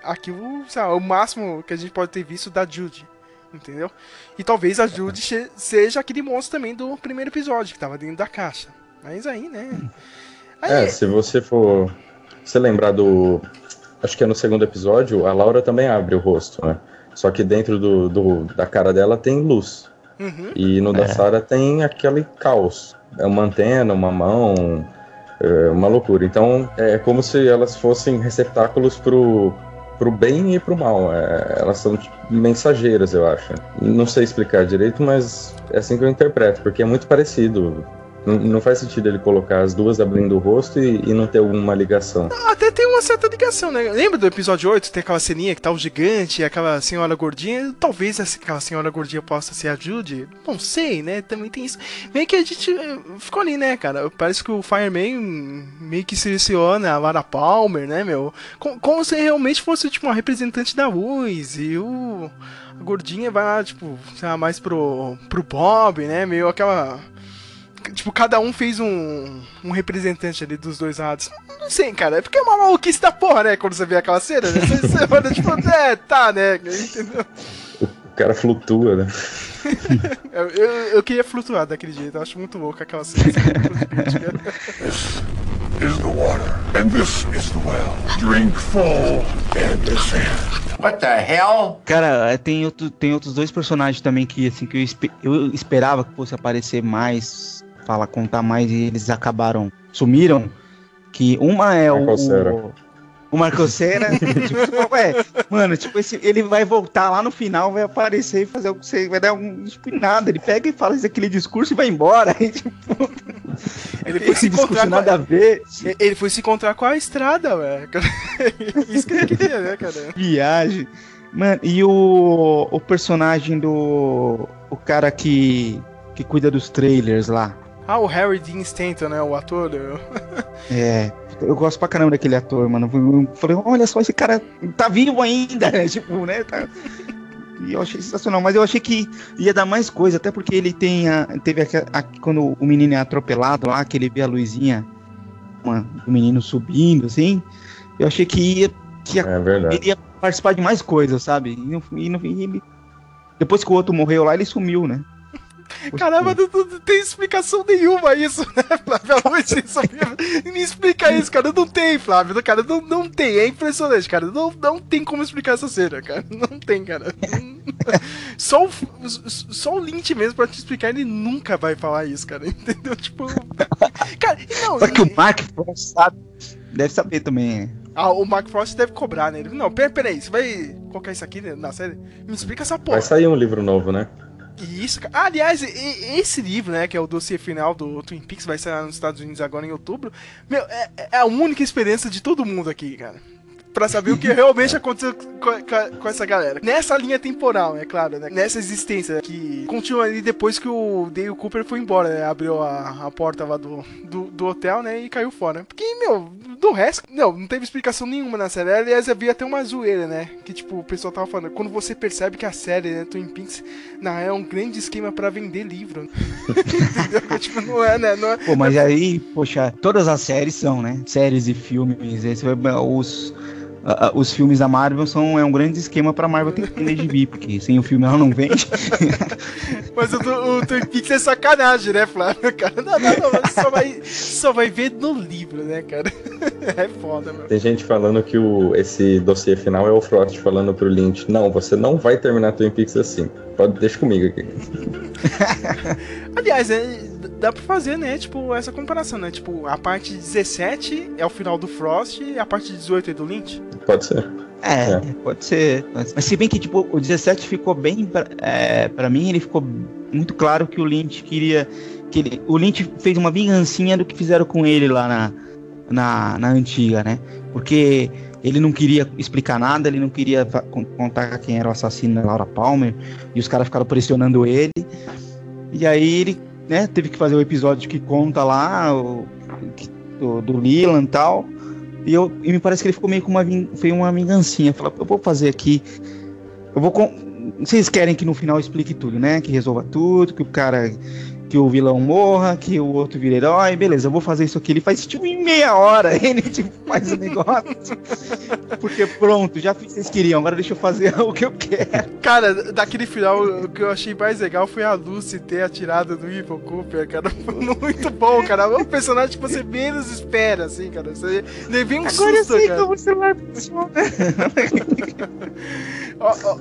Aquilo, sei lá, o máximo que a gente pode ter visto da Judy. Entendeu? E talvez a Judy seja aquele monstro também do primeiro episódio, que tava dentro da caixa. Mas aí, né? Aí, É, se você for. Se lembrar do. Acho que é no segundo episódio, a Laura também abre o rosto, né? Só que dentro do, do- da cara dela tem luz. Uhum. E no da Sarah tem aquele caos. É uma antena, uma mão, é uma loucura. Então é como se elas fossem receptáculos pro, pro bem e pro mal. É, elas são tipo, mensageiras, eu acho. Não sei explicar direito, mas é assim que eu interpreto, porque é muito parecido. Não, não faz sentido ele colocar as duas abrindo o rosto e, e não ter alguma ligação. Até tem uma certa ligação, né? Lembra do episódio 8? Tem aquela ceninha que tá o gigante e aquela senhora gordinha. Talvez aquela senhora gordinha possa ser a Judy. Não sei, né? Também tem isso. Meio que a gente eh, ficou ali, né, cara? Parece que o Fireman meio que seleciona a Lara Palmer, né, meu? Com- Como, se realmente fosse, tipo, uma representante da luz. E o. A gordinha vai lá, tipo, sei lá, mais pro, pro Bob, né? Meio aquela. Tipo, cada um fez um, um representante ali dos dois lados. Não sei, cara. É porque é uma maluquice da porra, né? Quando você vê aquela cena, né? Você, você olha, tipo, [LAUGHS] é, tá, né? Entendeu? O cara flutua, né? [LAUGHS] Eu, eu, eu queria flutuar daquele jeito. Eu acho muito louco aquela cena. [LAUGHS] Is the water, and this is the well. Drink full and descend. What the hell? Cara, é, tem, outro, tem outros dois personagens também que, assim, que eu, espe- eu esperava que fosse aparecer mais, falar, contar mais, e eles acabaram, sumiram. Que uma é o. O- O Marco Cera, [LAUGHS] tipo, ué, mano, tipo, esse, ele vai voltar lá no final, vai aparecer e fazer algo, você vai dar um, tipo, nada, ele pega e fala aquele discurso e vai embora, aí, [LAUGHS] tipo, Ele [LAUGHS] foi se esse discurso encontrar com nada a ver. Ele foi se encontrar com a estrada, velho. Isso que ele queria, né, cara? viagem. Mano, e o, o personagem do. O cara que. que cuida dos trailers lá. Ah, o Harry Dean Stanton, né? O ator. eu- [LAUGHS] É. Eu gosto pra caramba daquele ator, mano. Eu falei, olha só, esse cara tá vivo ainda, né? [LAUGHS] Tipo, né? Tá... E eu achei sensacional, mas eu achei que ia dar mais coisa, até porque ele tem a, teve aqua- a- quando o menino é atropelado lá, que ele vê a luzinha, uma, o menino subindo, assim. Eu achei que ia, que ia É verdade. ele ia participar de mais coisas, sabe? E, no, e, no, e ele, depois que o outro morreu lá, ele sumiu, né? Caramba, não, não- não tem explicação nenhuma isso, né, Flávio? A isso. [LAUGHS] Me explica isso, cara. Não tem, Flávio. Cara, não, não tem. É impressionante, cara. Não, não tem como explicar essa cena, cara. [LAUGHS] Não tem, cara. [LAUGHS] Só o, só o Lynch mesmo pra te explicar, ele nunca vai falar isso, cara. Entendeu? Tipo. Cara, e não. Só que o Mark Frost sabe, deve saber também. Ah, o Mark Frost deve cobrar nele. Não, pera, pera. Você vai colocar isso aqui na série? Me explica essa porra. Vai sair um livro novo, né? Isso, cara. Ah, aliás, e- e- esse livro, né, que é o dossiê final do Twin Peaks, vai sair nos Estados Unidos agora em outubro. Meu, é, é a única experiência de todo mundo aqui, cara. Pra saber o que realmente aconteceu com, com- essa galera. Nessa linha temporal, é claro, né? Nessa existência que continua ali depois que o Dale Cooper foi embora, né? Abriu a, a porta lá do, do, do hotel, né? E caiu fora. Porque, meu, do resto, não, não teve explicação nenhuma na série. Aliás, havia até uma zoeira, né? Que, tipo, o pessoal tava falando. Quando você percebe que a série, né, Twin Peaks, na real, é um grande esquema pra vender livro. [LAUGHS] Tipo, não é, né? Não é, Pô, mas aí, poxa, todas as séries são, né? Séries e filmes. Esse, os, a- os filmes da Marvel são é um grande esquema pra Marvel ter que vender de bi, porque sem o filme ela não vende. [LAUGHS] Mas o, o Twin Peaks é sacanagem, né, Flávio? Cara, não, não, não. Só vai, só vai ver no livro, né, cara? [LAUGHS] É foda, meu. Tem gente falando que o, esse dossiê final é o Frost falando pro Lynch: Não, você não vai terminar Twin Peaks assim. Pode, deixa comigo aqui. [LAUGHS] Aliás, é, dá pra fazer, né, tipo, essa comparação, né? Tipo, a parte 17 é o final do Frost e a parte 18 é do Lynch. Pode ser. É, pode ser. Mas mas se bem que, tipo, o 17 ficou bem. Pra, é, pra mim, ele ficou muito claro que o Lynch queria. Que ele, o Lynch fez uma vingancinha do que fizeram com ele lá na, na, na antiga, né? Porque ele não queria explicar nada, ele não queria contar quem era o assassino da Laura Palmer, e os caras ficaram pressionando ele. E aí ele né, teve que fazer o episódio que conta lá, o, do, do Leland e tal. E, eu, e me parece que ele ficou meio com uma, foi uma vingancinha. Falou, eu vou fazer aqui. Eu vou. con- Vocês querem que no final explique tudo, né? Que resolva tudo, que o cara. Que o vilão morra, que o outro vira herói, beleza, eu vou fazer isso aqui. Ele faz tipo em meia hora, [LAUGHS] ele tipo, faz o negócio. Porque pronto, já fiz o que vocês queriam, agora deixa eu fazer [LAUGHS] o que eu quero. Cara, daquele final, o que eu achei mais legal foi a Lucy ter atirado no Evil Cooper, cara. [LAUGHS] Foi muito bom, cara. É um personagem que você menos espera, assim, cara. Você levei um Agora eu susto, sei cara. como o celular funciona.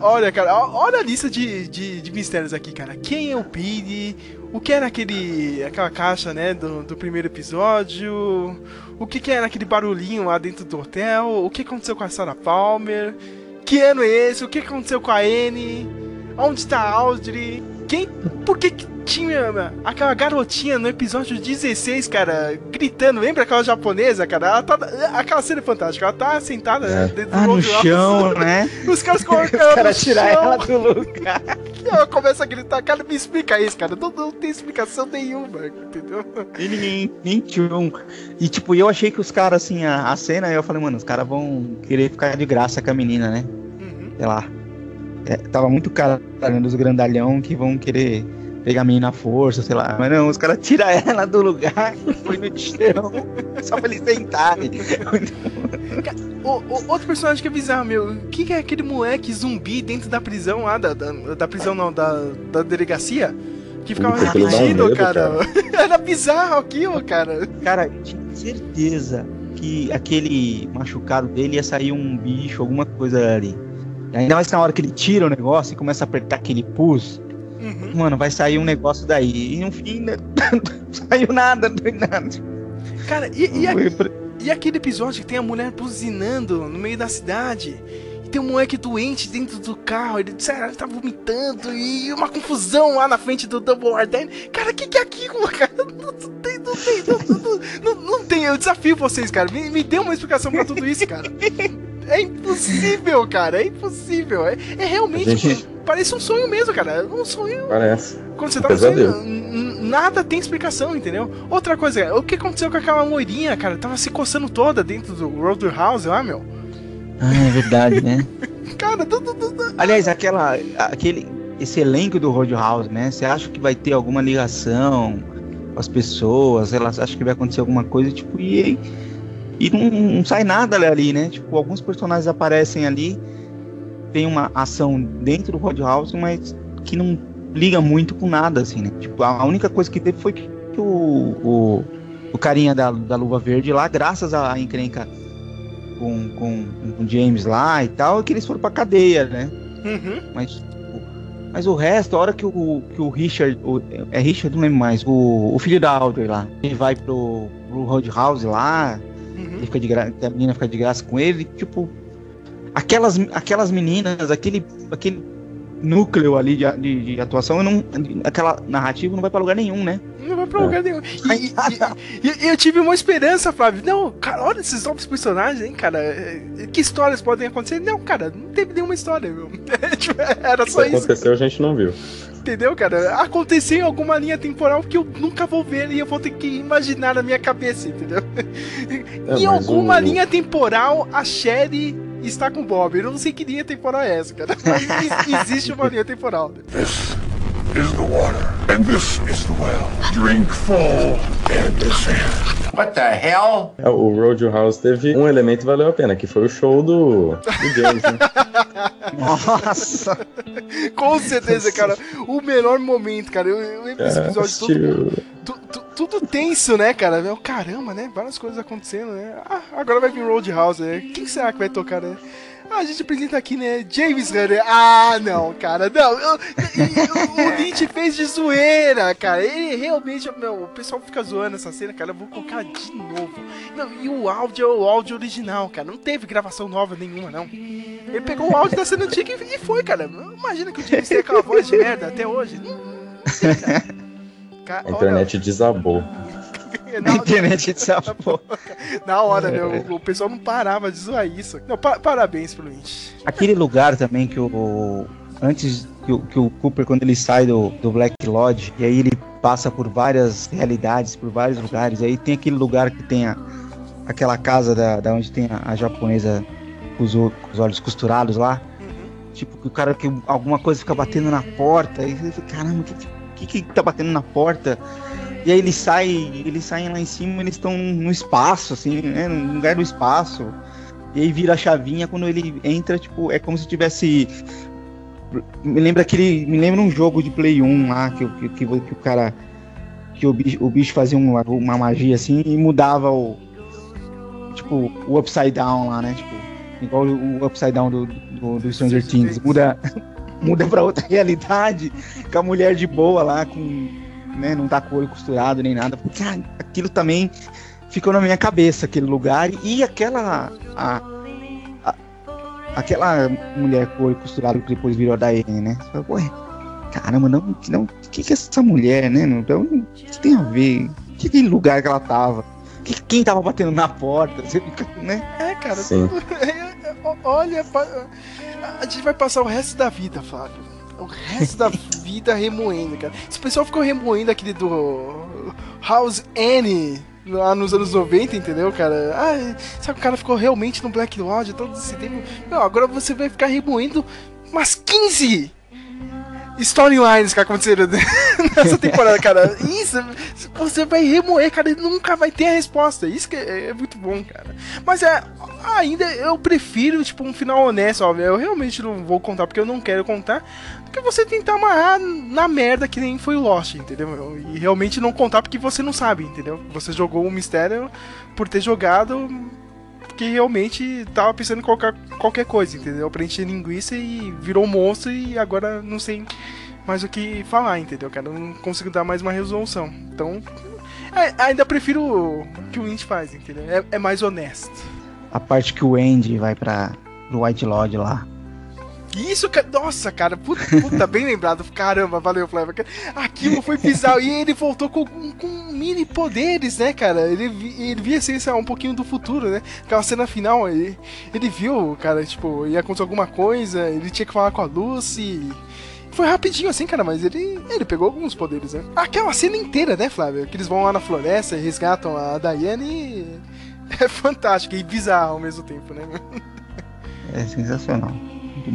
Olha, cara, olha a lista de, de, de mistérios aqui, cara. Quem é o Piri? O que era aquele, aquela caixa, né, do, do primeiro episódio? O que, que era aquele barulhinho lá dentro do hotel? O que aconteceu com a Sarah Palmer? Que ano é esse? O que aconteceu com a Anne? Onde tá a Audrey? Quem? Por que, que tinha aquela garotinha no episódio 16, cara, gritando? Lembra aquela japonesa, cara? Ela tá, aquela cena é fantástica. Ela tá sentada É. dentro Ah, no Roadhouse. chão, né? [LAUGHS] Os caras colocam [LAUGHS] Os ela no chão. ela do lugar. E [LAUGHS] ela começa a gritar, cara, me explica isso, cara. Não, não tem explicação nenhuma, entendeu? E ninguém, nem tinha um. E tipo, eu achei que os caras, assim, a, a cena, eu falei, mano, os caras vão querer ficar de graça com a menina, né? Sei lá. É, tava muito cara né, dos grandalhão que vão querer pegar a menina à força, sei lá. Mas não, os caras [LAUGHS] tiram ela do lugar, põe no chão, [LAUGHS] só pra eles sentarem. [LAUGHS] O, o- outro personagem que é bizarro, meu. O que, é aquele moleque zumbi dentro da prisão lá? Da, da, da prisão não, da, da delegacia? Que ficava Puta, repetindo, medo, cara. Era bizarro aquilo, cara. Cara, eu tinha certeza que aquele machucado dele ia sair um bicho, alguma coisa ali. Ainda mais que na hora que ele tira o negócio e começa a apertar aquele pus, mano, vai sair um negócio daí. E no fim, não [LAUGHS] saiu nada, não foi nada. Cara, e, e, a- e aquele episódio que tem a mulher buzinando no meio da cidade? E tem um moleque doente dentro do carro, ele, sério, ele tá vomitando e uma confusão lá na frente do Double Arden. Cara, o que, que é aquilo, [LAUGHS] cara? Não, tem, não tem, não, não, não, não tem. Eu desafio vocês, cara. Me, me dê uma explicação pra tudo isso, cara. [LAUGHS] É impossível, cara. É impossível. É, é realmente. Gente- Parece um sonho mesmo, cara. É Um sonho. Parece. Quando você Um tá no sonho, nada tem explicação, entendeu? Outra coisa, o que aconteceu com aquela loirinha, cara? Tava se coçando toda dentro do Roadhouse lá, meu. Ah, é verdade, né? [LAUGHS] Cara, tu, tu, tu, tu- Aliás, aquela, aquele, esse elenco do Roadhouse, né? Você acha que vai ter alguma ligação com as pessoas? Elas acham que vai acontecer alguma coisa, tipo, e, e não, não sai nada ali, né? Tipo, alguns personagens aparecem ali, tem uma ação dentro do Roadhouse, mas que não liga muito com nada, assim, né? Tipo, a única coisa que teve foi que o, o, o carinha da, da Luva Verde lá, graças à encrenca com, com, com o James lá e tal, que eles foram pra cadeia, né? Uhum. Mas, tipo, mas o resto, a hora que o, que o Richard. o- é Richard, não lembro mais. O, o filho da Audrey lá. Ele vai pro, pro Roadhouse lá. Ele fica de gra... A menina fica de graça com ele. Tipo. Aquelas, aquelas meninas, aquele, aquele núcleo ali de, de, de atuação, não, aquela narrativa não vai pra lugar nenhum, né? Não vai pra lugar nenhum. E, e- e- e eu tive uma esperança, Flávio. Não, cara, olha esses novos personagens, hein, cara. É, Que histórias podem acontecer? Não, cara, não teve nenhuma história, meu. [LAUGHS] Tipo, Era só isso. aconteceu, a gente não viu. Entendeu, cara? Aconteceu em alguma linha temporal que eu nunca vou ver e eu vou ter que imaginar na minha cabeça, entendeu? É, em alguma o- linha temporal, a Sherry está com o Bob. Eu não sei que linha temporal é essa, cara. [LAUGHS] Mas ex- existe uma linha temporal. Is the water, and this is the well. Drink full and descend. What the hell? É, O Roadhouse teve um elemento que valeu a pena, que foi o show do, do James, né? [LAUGHS] Nossa! Com certeza, cara. O melhor momento, cara. Eu, eu lembro desse Cara, episódio todo. assistiu. tu- tu- tudo tenso, né, cara? Meu, caramba, né? Várias coisas acontecendo, né? Ah, agora vai vir Roadhouse, né? Quem será que vai tocar, né? A gente apresenta aqui, né? James Hunter. Ah, não, cara, não. Eu- eu- o Lynch fez de zoeira, cara. Ele realmente. Meu, o pessoal fica zoando essa cena, cara. Eu vou colocar de novo. Não, e o áudio é o áudio original, cara. Não teve gravação nova nenhuma, não. Ele pegou o áudio da cena antiga e foi, cara. Imagina que o James tem aquela voz de merda até hoje. Não, não cara. Ca- [LAUGHS] A internet desabou. Na, internet desabou. na hora, né? O, o pessoal não parava de zoar isso. Não, pa- parabéns pro Lynch. Aquele lugar também que o. Antes que o, que o Cooper, quando ele sai do, do Black Lodge, e aí ele passa por várias realidades, por vários lugares, e aí tem aquele lugar que tem a, aquela casa da, da onde tem a, a japonesa com os, com os olhos costurados lá. Tipo, que o cara que alguma coisa fica batendo na porta, e você caramba, o que, que, que tá batendo na porta? E aí ele sai, eles saem lá em cima, eles estão no espaço, assim, né? No lugar do espaço. E aí vira a chavinha quando ele entra, tipo, é como se tivesse. Me lembra aquele. Me lembra um jogo de Play 1 lá, que, que, que, que o cara. Que o bicho, o bicho fazia uma, uma magia assim e mudava o. Tipo, o upside down lá, né? Tipo, igual o upside down do, do, do Stranger Things. Muda, [LAUGHS] muda pra outra realidade. Com a mulher de boa lá, com. Né, não tá com o olho costurado nem nada. Porque, cara, aquilo também ficou na minha cabeça, aquele lugar. E aquela. A, a- aquela mulher com o olho costurado que depois virou a Diane, né? Você fala, Ué, caramba, não. não o que, que é essa mulher, né? Não, não- o que tem a ver? Que, que lugar que ela tava? Que, quem tava batendo na porta? Você fica, né? É, cara. Sim. [LAUGHS] Olha, pa- a gente vai passar o resto da vida, Flávio. O resto da vida remoendo, cara. Esse pessoal ficou remoendo aquele do House Annie lá nos anos 90, entendeu, cara? Ah, sabe o cara ficou realmente no Black Lodge todo esse tempo? Não, agora você vai ficar remoendo umas 15 storylines que aconteceram [LAUGHS] nessa temporada, cara. Isso, você vai remoer, cara, e nunca vai ter a resposta. Isso que é, é muito bom, cara. Mas é, ainda eu prefiro, tipo, um final honesto, ó. Eu realmente não vou contar porque eu não quero contar. Do que você tentar amarrar na merda que nem foi o Lost, entendeu? E realmente não contar porque você não sabe, entendeu? Você jogou um mistério por ter jogado porque realmente tava pensando em colocar qualquer coisa, entendeu? Pra encher linguiça e virou um monstro e agora não sei mais o que falar, entendeu, cara? Eu não consigo dar mais uma resolução. Então, é, ainda prefiro o que o Lynch faz, entendeu? É, é mais honesto. A parte que o Andy vai pra, pro White Lodge lá. Isso, cara, nossa, cara, puta, puta, bem lembrado. Caramba, valeu, Flávio. Aquilo foi bizarro. E ele voltou com, com mini poderes, né, cara? Ele, ele via assim, um pouquinho do futuro, né? Aquela cena final, ele, ele viu, cara, tipo, ia acontecer alguma coisa, ele tinha que falar com a Lucy. Foi rapidinho assim, cara, mas ele, ele pegou alguns poderes, né? Aquela cena inteira, né, Flávio? Que eles vão lá na floresta e resgatam a Diane e. [LAUGHS] É fantástico e bizarro ao mesmo tempo, né? É sensacional.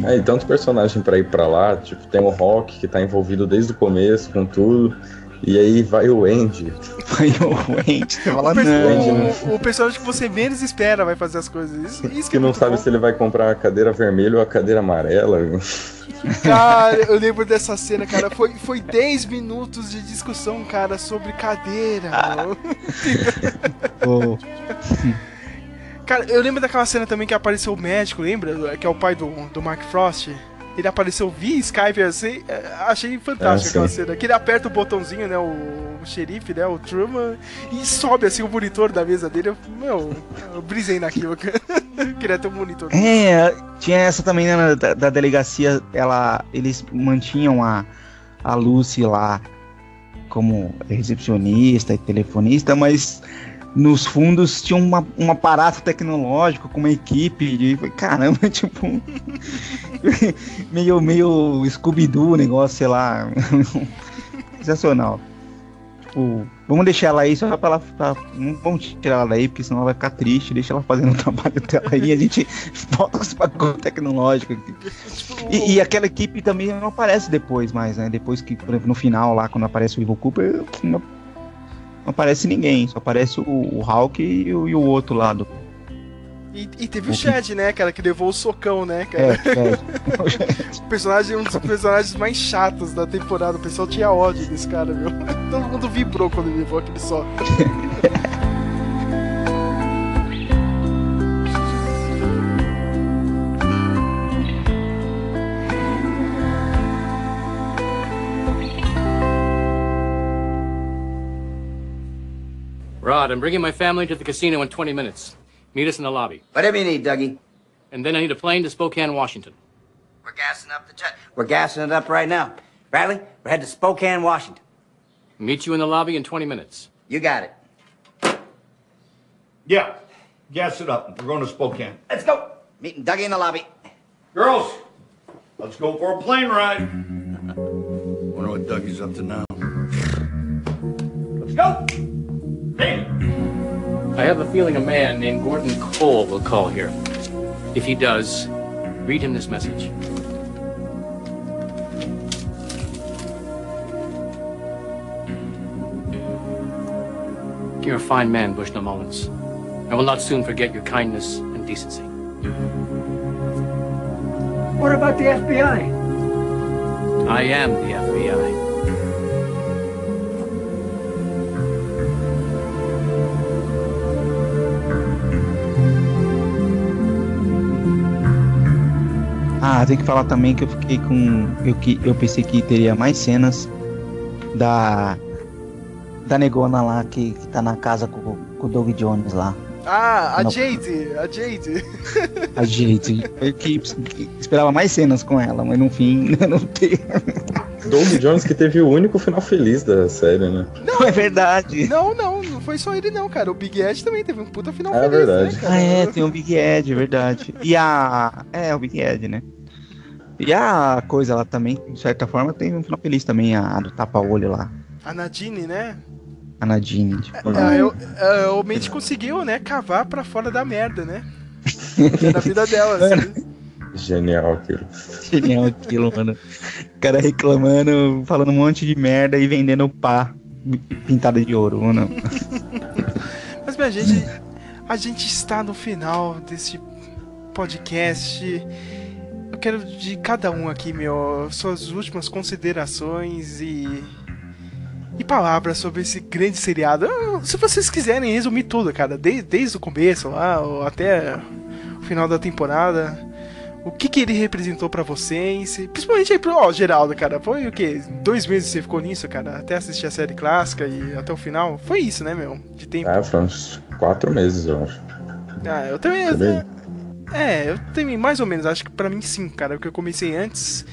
É, e tanto personagem pra ir pra lá, tipo, tem o Rock que tá envolvido desde o começo com tudo. E aí vai o Andy. [LAUGHS] Vai o Andy, você fala, o, perso- não. o- o personagem que você menos espera vai fazer as coisas. Isso, isso que Que é não sabe bom. se ele vai comprar a cadeira vermelha ou a cadeira amarela. Cara, eu lembro dessa cena, cara. Foi, foi 10 minutos de discussão, cara, sobre cadeira. mano. [LAUGHS] [LAUGHS] Cara, eu lembro daquela cena também que apareceu o médico, lembra? Que é o pai do, do Mark Frost. Ele apareceu via Skype assim. Achei fantástica Ah, aquela cena. Que ele aperta o botãozinho, né? O, o xerife, né? O Truman. E sobe assim o monitor da mesa dele. Eu, meu, eu brisei naquilo. Queria ter um monitor. É, tinha essa também né, da, da delegacia, ela, eles mantinham a, a Lucy lá como recepcionista e telefonista, mas nos fundos tinha uma, um aparato tecnológico com uma equipe de. Caramba, [LAUGHS] tipo. meio, meio Scooby-Doo negócio, sei lá. [LAUGHS] Sensacional. Tipo, vamos deixar ela aí só pra ela. Pra, vamos tirar ela daí, porque senão ela vai ficar triste. Deixa ela fazendo o trabalho dela aí a gente volta com esse bagulho. E, e aquela equipe também não aparece depois mais, né? Depois que, por exemplo, no final lá, quando aparece o Evil Cooper, não, não aparece ninguém, só aparece o, o Hulk e o, e o outro lado. E, e teve o Chad, né, cara, que levou o socão, né, cara? É, [LAUGHS] é. O personagem, um dos personagens mais chatos da temporada. O pessoal tinha ódio desse cara, meu. [LAUGHS] Todo mundo vibrou quando ele levou aquele soco. [LAUGHS] Rod, I'm bringing my family to the casino in 20 minutes. Meet us in the lobby. Whatever you need, Dougie. And then I need a plane to Spokane, Washington. We're gassing up the jet. We're gassing it up right now. Bradley, we're headed to Spokane, Washington. Meet you in the lobby in 20 minutes. You got it. Yeah. Gas it up. We're going to Spokane. Let's go. Meeting Dougie in the lobby. Girls, let's go for a plane ride. [LAUGHS] Wonder what Dougie's up to now. Let's go. I have a feeling a man named Gordon Cole will call here. If he does, read him this message. You're a fine man, Bushnell Mullins. I will not soon forget your kindness and decency. What about the FBI? I am the FBI. Ah, tem que falar também que eu fiquei com. Eu, que, eu pensei que teria mais cenas da. Da negona lá que, que tá na casa com, com o Doug Jones lá. Ah, a Não. Jade, a Jade. A gente. Eu que, que esperava mais cenas com ela, mas no fim [LAUGHS] não tem. Doug Jones que teve o único final feliz da série, né? Não, é verdade. Não, não, não foi só ele não, cara. O Big Ed também teve um puta final É feliz, verdade. né? Ah, é, tem o Big Ed, é verdade. E a. É, o Big Ed, né? E a coisa lá também, de certa forma, tem um final feliz também, a, a do tapa-olho lá. A Nadine, né? A Nadine. Tipo, É, eu, é, o Mente conseguiu, né, cavar pra fora da merda, né? [LAUGHS] Na vida dela, assim. Genial aquilo. Genial aquilo, mano. O cara reclamando, falando um monte de merda e vendendo pá pintada de ouro, mano. [LAUGHS] Mas, minha gente, a gente está no final desse podcast. Eu quero de cada um aqui, meu, suas últimas considerações e. E palavras sobre esse grande seriado. Ah, Se vocês quiserem resumir tudo, cara, desde, desde o começo lá ou até o final da temporada. O que, que ele representou pra vocês? Principalmente aí pro ó, Geraldo, cara. Foi o quê? Dois meses você ficou nisso, cara? Até assistir a série clássica e até o final? Foi isso, né, meu? De tempo. Ah, foram uns quatro meses, eu acho. Ah, eu também. Aí. É, eu também, mais ou menos, acho que pra mim sim, cara, porque eu comecei antes.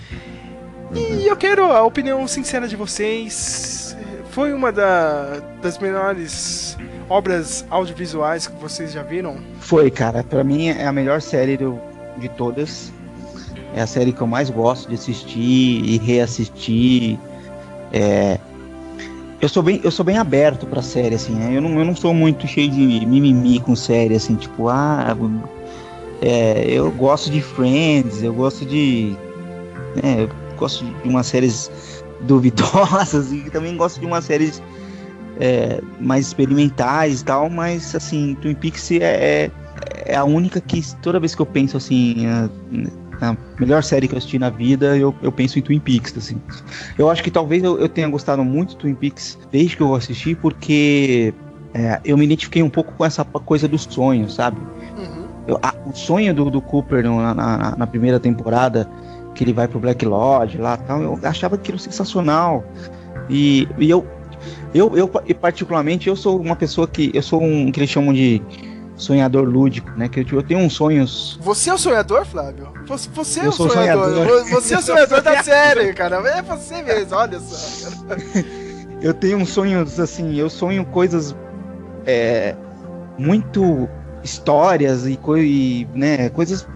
E eu quero a opinião sincera de vocês. Foi uma da- das melhores obras audiovisuais que vocês já viram? Foi, cara. Pra mim é a melhor série do, de todas. É a série que eu mais gosto de assistir e reassistir. É, eu sou bem, eu sou bem aberto pra série, assim. né? Eu não, eu não sou muito cheio de mimimi com série, assim, tipo, ah, é, eu gosto de Friends, eu gosto de, né, eu gosto de umas séries duvidosas [LAUGHS] e também gosto de umas séries é, mais experimentais e tal, mas assim, Twin Peaks é, é, é a única que toda vez que eu penso assim, a, a melhor série que eu assisti na vida, eu, eu penso em Twin Peaks, assim. Eu acho que talvez eu, eu tenha gostado muito de Twin Peaks desde que eu assisti, porque é, eu me identifiquei um pouco com essa coisa do sonho, sabe? Eu- a- o sonho do, do Cooper na, na- na primeira temporada, que ele vai pro Black Lodge lá tal, eu achava aquilo sensacional. E, e eu, eu, eu, particularmente, eu sou uma pessoa que. Eu sou um que eles chamam de sonhador lúdico, né? Que eu, eu tenho uns sonhos. Você é o sonhador, Flávio? Você, você é o sonhador. sonhador. Você é o sonhador da série, cara. É você mesmo, olha só. [LAUGHS] Eu tenho uns sonhos assim, eu sonho coisas é, muito histórias e, coi e, né, coisas.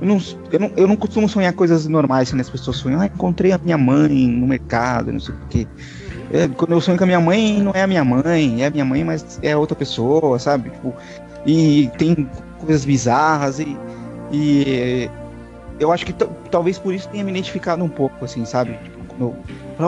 Eu não, eu, não, eu não costumo sonhar coisas normais assim, as pessoas sonham. Ah, encontrei a minha mãe no mercado, não sei o quê. É, quando eu sonho com a minha mãe, não é a minha mãe, é a minha mãe, mas é outra pessoa, sabe? Tipo, e tem coisas bizarras e, e eu acho que talvez por isso tenha me identificado um pouco, assim, sabe? Tipo, como eu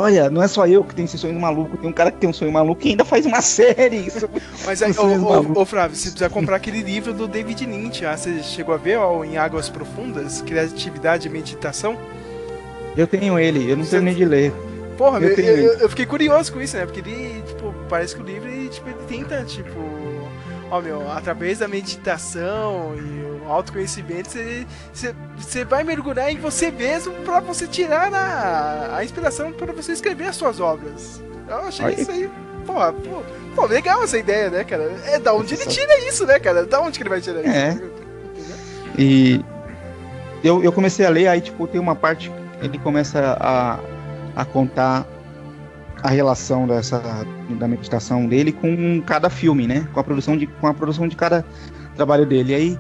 olha, não é só eu que tenho esse sonho maluco, tem um cara que tem um sonho maluco e ainda faz uma [LAUGHS] série. Isso. Mas aí, Os ô, ô, ô, Flávio, você precisa comprar aquele livro do David Lynch. Ah, você chegou a ver ó, em Águas Profundas? Criatividade e Meditação? Eu tenho ele, eu não terminei de ler. Porra, Eu eu, tenho eu, eu fiquei curioso com isso, né? Porque ele, tipo, parece que o livro, ele, tipo, ele tenta, tipo... Ó, meu, através da meditação e o autoconhecimento, você, vai mergulhar em você mesmo pra você tirar a, a inspiração para você escrever as suas obras. Eu achei Olha. isso aí Pô, pô, pô, legal essa ideia, né, cara? É da onde ele tira isso, né, cara? Da onde que ele vai tirar É. isso? E eu, eu comecei a ler, aí, tipo, tem uma parte que ele começa a, a contar a relação dessa da meditação dele com cada filme, né? Com a produção de, com a produção de cada trabalho dele. E aí,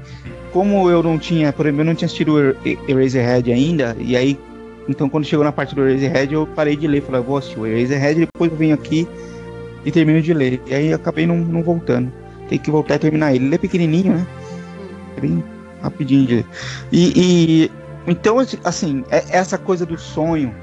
como eu não tinha, por exemplo, eu não tinha assistido o Er- Eraserhead ainda, e aí, então quando chegou na parte do Eraserhead, eu parei de ler, falei, vou assistir o Eraserhead, depois eu venho aqui e termino de ler. E aí acabei não, não voltando. Tem que voltar e terminar ele. Ele é pequenininho, né? É bem rapidinho de ler. E, e então, assim, é- essa coisa do sonho,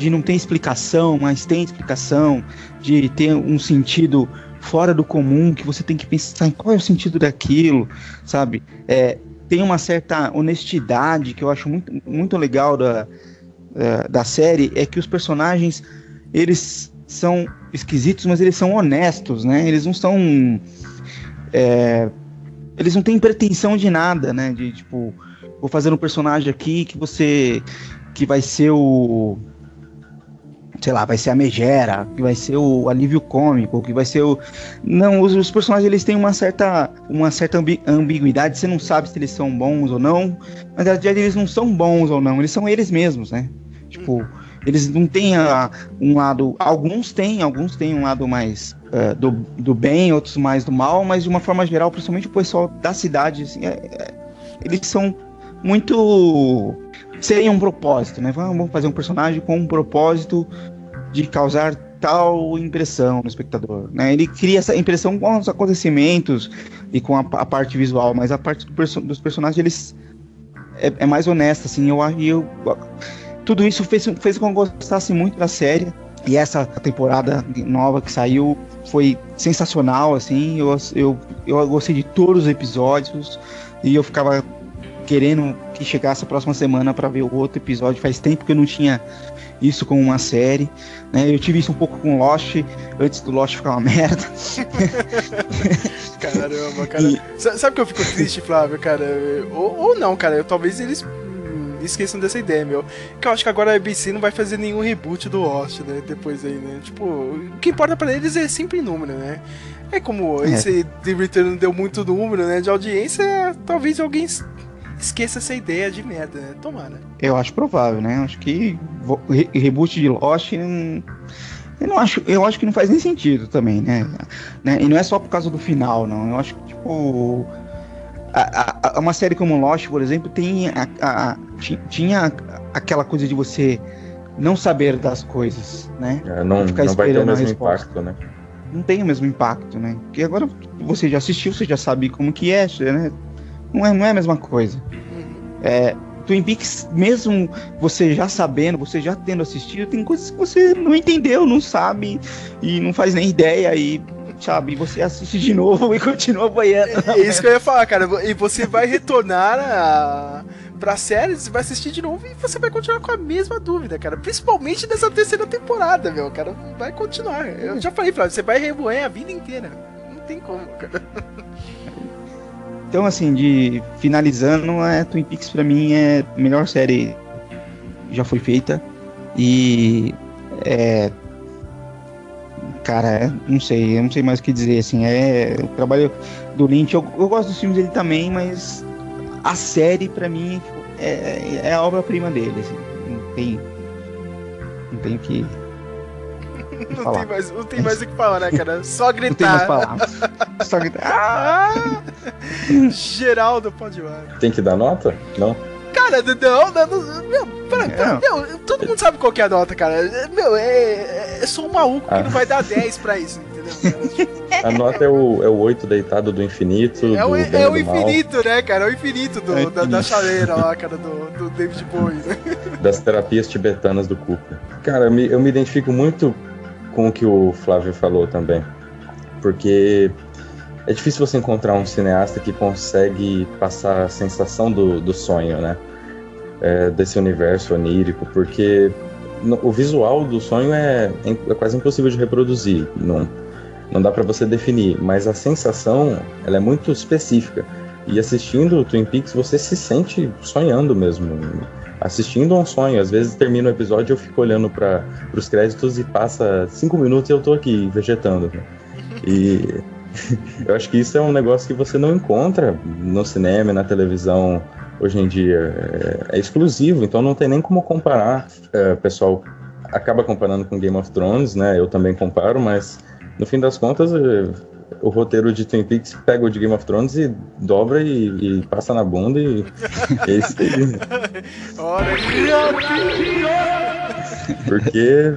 de não ter explicação, mas tem explicação, de ter um sentido fora do comum, que você tem que pensar em qual é o sentido daquilo, sabe? É, tem uma certa honestidade que eu acho muito, muito legal da, é, da série, é que os personagens, eles são esquisitos, mas eles são honestos, né? Eles não são... é, eles não têm pretensão de nada, né? De tipo, vou fazer um personagem aqui que você... que vai ser o sei lá, vai ser a megera, que vai ser o alívio cômico, que vai ser o não, os, os personagens eles têm uma certa uma certa ambi- ambiguidade, você não sabe se eles são bons ou não, mas na verdade eles não são bons ou não, eles são eles mesmos, né? Tipo, eles não têm a- um lado, alguns têm, alguns têm um lado mais eh, do, do bem, outros mais do mal, mas de uma forma geral, principalmente o pessoal da cidade, assim, é- é- eles são muito sem um propósito, né? Vamos fazer um personagem com um propósito de causar tal impressão no espectador, né? Ele cria essa impressão com os acontecimentos e com a, a parte visual, mas a parte do perso- dos personagens eles é, é mais honesta, assim. Eu eu, tudo isso fez, fez com que eu gostasse muito da série e essa temporada nova que saiu foi sensacional, assim. Eu, eu, eu gostei de todos os episódios e eu ficava querendo que chegasse a próxima semana para ver o outro episódio. Faz tempo que eu não tinha isso com uma série. Né? Eu tive isso um pouco com Lost, antes do Lost ficar uma merda. [LAUGHS] Caramba, cara. Sa- Sabe que eu fico triste, Flávio, cara? Ou, ou não, cara. Eu, talvez eles hum, esqueçam dessa ideia, meu. Que eu acho que agora a ABC não vai fazer nenhum reboot do Lost, né? Depois aí, né? Tipo, o que importa pra eles é sempre número, né? É como É. esse The Return deu muito número, né? De audiência, talvez alguém esqueça essa ideia de merda, né? Tomara. Eu acho provável, né? Eu acho que re- reboot de Lost. hum, eu não acho, eu acho que não faz nem sentido também, né? né? E não é só por causa do final, não. Eu acho que, tipo. a- a- a- uma série como Lost, por exemplo, tem a- a- a- ti- tinha aquela coisa de você não saber das coisas, né? É, não, Ficar não vai ter o mesmo impacto, né? não tem o mesmo impacto, né? Porque agora você já assistiu, você já sabe como que é, né? Não é, não é a mesma coisa. É, Twin Peaks, mesmo você já sabendo, você já tendo assistido, tem coisas que você não entendeu, não sabe e não faz nem ideia e sabe, você assiste de novo [LAUGHS] e continua boiando. É isso que eu ia falar, cara. E você vai retornar a... pra série, você vai assistir de novo e você vai continuar com a mesma dúvida, cara. Principalmente nessa terceira temporada, meu, cara. Vai continuar. Eu já falei, Flávio, você vai remoer a vida inteira. Não tem como, cara. [LAUGHS] Então, assim, de finalizando, é, Twin Peaks pra mim é a melhor série já foi feita. E é. Cara, é- não sei, eu não sei mais o que dizer, assim, é. O trabalho do Lynch, eu, eu gosto dos filmes dele também, mas a série, pra mim, é, é a obra-prima dele, assim. Não tem. Não tem que. Não falar. tem, mais, não tem mais o que falar, né, cara? Só Não tem gritar. mais palavras. Só gritar. Ah! [LAUGHS] Geraldo pode ir lá. Tem que dar nota? Não? Cara, não, não, não, meu, pera, pera, meu, todo mundo sabe qual que é a nota, cara. Meu, é, é só um maluco que Ah. não vai dar 10 pra isso, entendeu? [LAUGHS] A nota é o, é o 8 deitado do infinito, É o, do é o do mal, infinito, né, cara? É o infinito do, É da, da infinito. chaleira lá, cara, do, do David Bowie, né? das terapias tibetanas do Cooper. Cara, eu me, eu me identifico muito com o que o Flávio falou também. Porque é difícil você encontrar um cineasta que consegue passar a sensação do, do sonho, né? É, desse universo onírico, porque no- o visual do sonho é, é quase impossível de reproduzir. Não, não dá pra você definir, mas a sensação ela é muito específica. E assistindo Twin Peaks, você se sente sonhando mesmo. Assistindo um sonho. Às vezes termina o episódio eu fico olhando para os créditos e passa cinco minutos e eu tô aqui vegetando. né? E [LAUGHS] eu acho que isso é um negócio que você não encontra no cinema, na televisão hoje em dia. É, é exclusivo, então não tem nem como comparar. É, pessoal acaba comparando com Game of Thrones, né? Eu também comparo, mas no fim das contas, é, o roteiro de Twin Peaks pega o de Game of Thrones e dobra e, e passa na bunda e é isso aí. Porque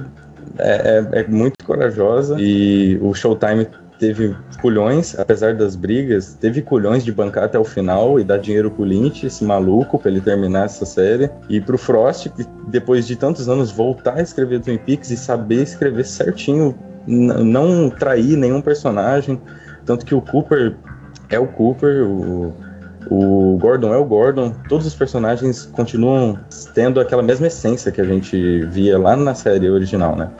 é, é- é muito corajosa e o Showtime teve culhões, apesar das brigas, teve culhões de bancar até o final e dar dinheiro pro Lynch, esse maluco, pra ele terminar essa série. E pro Frost, que depois de tantos anos voltar a escrever Twin Peaks e saber escrever certinho, não trair nenhum personagem. Tanto que o Cooper é o Cooper, o, o Gordon é o Gordon, todos os personagens continuam tendo aquela mesma essência que a gente via lá na série original, né?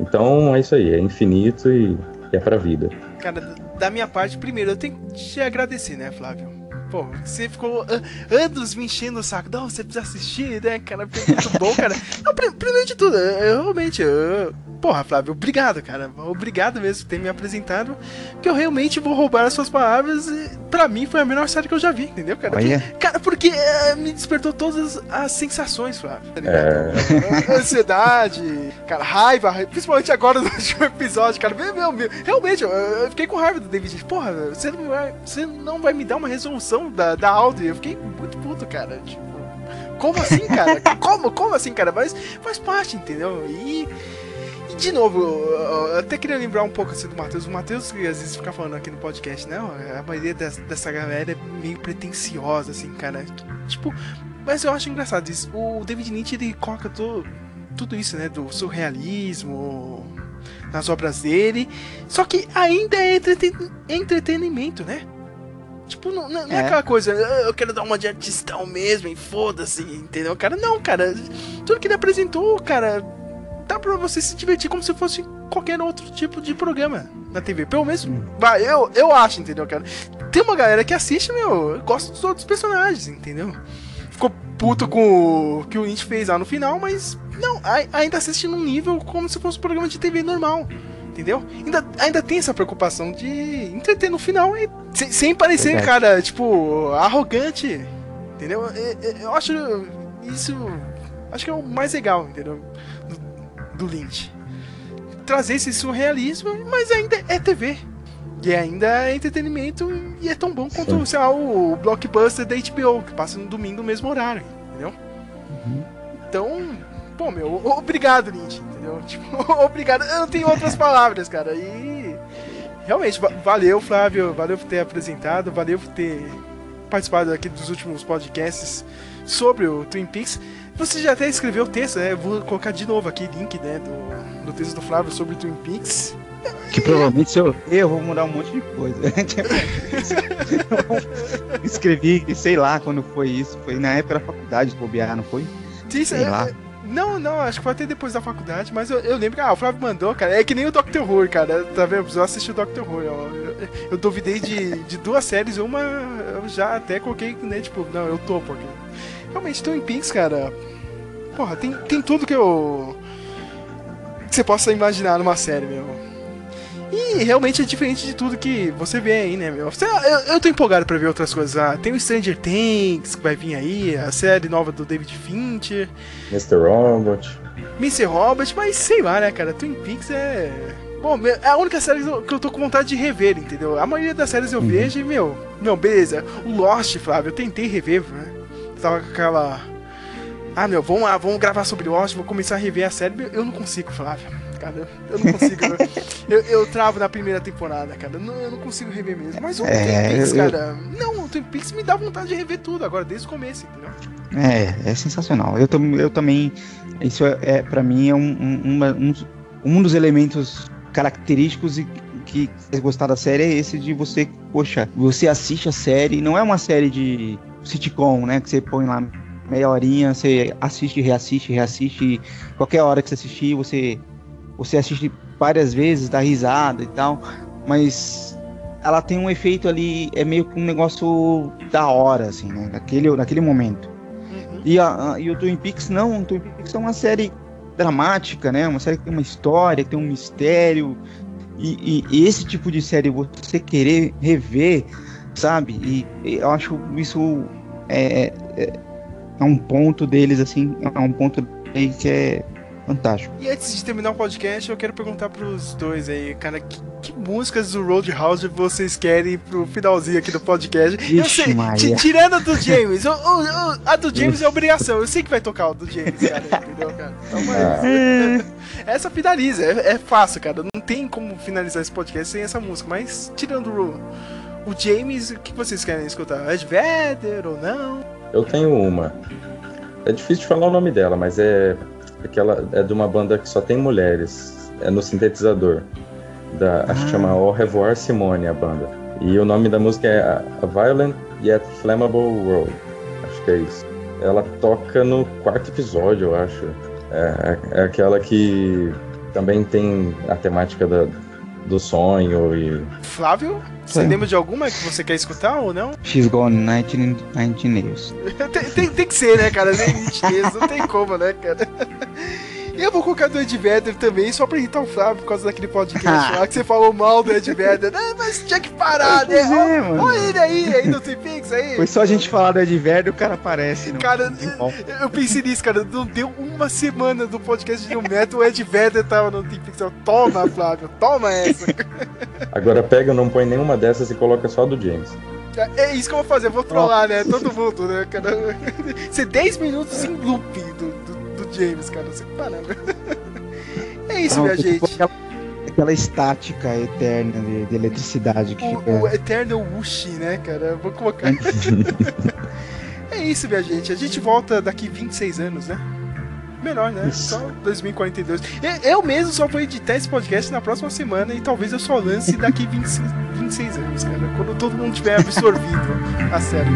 Então é isso aí, é infinito e é pra vida. Cara, da minha parte, primeiro, eu tenho que te agradecer, né, Flávio? Pô, você ficou an- anos me enchendo o saco. Não, você precisa assistir, né, cara? Porque é muito bom, cara. Não, pri- primeiro de tudo, eu realmente. Eu... Porra, Flávio, obrigado, cara. Obrigado mesmo por ter me apresentado. Porque eu realmente vou roubar as suas palavras. E pra mim foi a melhor série que eu já vi, entendeu, cara? Olha. Que- cara, porque eh, me despertou todas as sensações, Flávio. tá ligado? É, ansiedade, cara, raiva, principalmente agora no [LAUGHS] último episódio, cara. Meu, meu, realmente, eu, eu fiquei com raiva do David. Porra, você não vai, você não vai me dar uma resolução da, da Audi. Eu fiquei muito puto, cara. Tipo, como assim, cara? [LAUGHS] como, como assim, cara? Mas faz parte, entendeu? E. de novo, eu até queria lembrar um pouco assim do Matheus. O Matheus, que às vezes fica falando aqui no podcast, né? A maioria des- dessa galera é meio pretensiosa, assim, cara. Tipo, mas eu acho engraçado isso. O David Lynch, ele coloca to- tudo isso, né? Do surrealismo nas obras dele. Só que ainda é entreten- entretenimento, né? Tipo, não, não- é. É. aquela coisa, "Ah, eu quero dar uma de artistão mesmo e foda-se, entendeu? Cara, não, cara. Tudo que ele apresentou, cara, dá pra você se divertir como se fosse qualquer outro tipo de programa na TV. Pelo menos, vai, eu, eu acho, entendeu, cara? Tem uma galera que assiste, meu, gosta dos outros personagens, entendeu? Ficou puto com o que o Lynch fez lá no final, mas não, ai- ainda assiste num nível como se fosse um programa de TV normal. Entendeu? Ainda, ainda tem essa preocupação de entreter no final e sem, sem parecer, Verdade. cara, tipo, arrogante. Entendeu? E- e- Eu acho isso. Acho que é o mais legal, entendeu? Do, do Lynch. Trazer esse surrealismo, mas ainda é TV. E ainda é entretenimento e é tão bom quanto, Sim. sei lá, o blockbuster da HBO, que passa no domingo no mesmo horário, entendeu? Então, pô, meu, o- obrigado, Lynch, entendeu? [LAUGHS] Tipo, obrigado. Eu não tenho outras palavras, cara. E realmente, va- valeu, Flávio, valeu por ter apresentado, valeu por ter participado aqui dos últimos podcasts sobre o Twin Peaks. Você já até escreveu o texto, né? Eu Vou colocar de novo aqui link, né, do, do texto do Flávio sobre Twin Peaks. Que provavelmente se eu eu vou mudar um monte de coisa. [LAUGHS] Escrevi, sei lá quando foi isso. Foi na época da faculdade de bobear, não foi? Sim, Sei é- lá. Não, não, acho que foi até depois da faculdade, mas eu, eu lembro que ah, o Flávio mandou, cara. É que nem o Doctor Who, cara. Tá vendo? Eu assisti o Doctor Who. ó. Eu, eu duvidei de, de duas séries, uma eu já até coloquei, né? Tipo, não, eu tô, porque. Realmente, Twin Peaks, cara. Porra, tem, tem tudo que eu. que você possa imaginar numa série, meu. E realmente é diferente de tudo que você vê aí, né, meu? Eu, eu tô empolgado pra ver outras coisas. Ah, tem o Stranger Things que vai vir aí, a série nova do David Fincher. Mr. Robot. Mr. Robert, mas sei lá, né, cara? Twin Peaks é. Bom, é a única série que eu- tô com vontade de rever, entendeu? A maioria das séries eu vejo e, meu, meu, beleza. O Lost, Flávio, eu tentei rever, né? Tava com aquela. Ah, meu, vamos lá, vamos gravar sobre Lost, vou começar a rever a série. Eu não consigo, Flávio. Cara, eu- não consigo. [LAUGHS] eu, eu travo na primeira temporada, cara. Não, eu não consigo rever mesmo. Mas o É, Twin Peaks, eu- cara. Não, o Twin Peaks me dá vontade de rever tudo agora, desde o começo, entendeu? É, é sensacional. Eu, tam, eu também. Isso é, é para mim é um, um, uma- um, um dos elementos característicos e que é gostar da série é esse de você, poxa, você assiste a série, não é uma série de sitcom, né? Que você põe lá meia horinha, você assiste, reassiste, reassite. e Qualquer hora que você assistir, você, você assiste várias vezes, dá risada e tal. Mas ela tem um efeito ali, é meio que um negócio da hora, assim, né? Naquele, naquele momento. E, a, e o Twin Peaks não, o Twin Peaks é uma série dramática, né? Uma série que tem uma história, que tem um mistério. E, e esse tipo de série você querer rever, sabe? E, e eu acho isso é, é, é um ponto deles, assim, é um ponto aí que é fantástico. E antes de terminar o podcast, eu quero perguntar pros dois aí, cara, que, que músicas do Roadhouse vocês querem pro finalzinho aqui do podcast? eu Vixe, sei, Maria. tirando a do James, o- o- o- a do James é obrigação, eu sei que vai tocar o do James, cara, [LAUGHS] entendeu, cara? Então, mas, essa finaliza, é, é fácil, cara, não tem como finalizar esse podcast sem essa música, mas tirando o, o James, o que vocês querem escutar? Ed Vedder ou não? Eu tenho uma. É difícil de falar o nome dela, mas é aquela é de uma banda que só tem mulheres. É no sintetizador. Da, Acho que chama Au Revoir Simone a banda. E o nome da música é A A Violent Yet Flammable World. Acho que é isso. Ela toca no quarto episódio, eu acho. É, é aquela que também tem a temática da, do sonho e. Flávio, você Sim. lembra de alguma que você quer escutar ou não? She's Gone 19, 19 Years. tem, tem, tem que ser, né, cara? Nem [LAUGHS] nitidez, não tem como, né, cara? E eu vou colocar do Ed Vedder também, só pra irritar o Flávio por causa daquele podcast [LAUGHS] lá que você falou mal do Ed Vedder. né? Mas tinha que parar, né? É, Ó- mano. Olha ele aí, aí no Twin Peaks aí. Foi só a gente falar do Ed Vedder o cara aparece. no- Cara, bom. eu pensei nisso, cara. Não deu uma semana do podcast de um metro, o Ed Vedder tava no Twin Peaks. Eu, Toma, Flávio, toma essa. Agora pega, não põe nenhuma dessas e coloca só a do James. É isso que eu vou fazer, eu vou trollar, né? Todo mundo, né, cara? Ser 10 minutos em loop do James, cara. Você caramba. [LAUGHS] É isso, Não, minha gente. Aquela, aquela estática eterna de, de eletricidade que fica. O, o Eternal Wushi, né, cara? Eu Vou colocar. [LAUGHS] é isso, minha gente. A gente volta daqui 26 anos, né? Melhor, né? Só 2042. E- Eu mesmo só vou editar esse podcast na próxima semana e talvez eu só lance daqui [LAUGHS] 26, 26 anos, cara. Quando todo mundo tiver absorvido a série.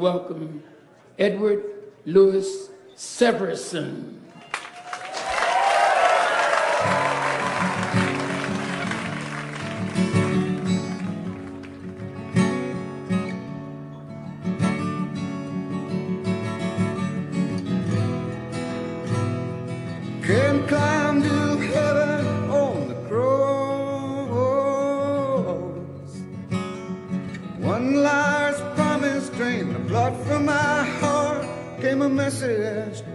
Welcome Edward Lewis Severson. A message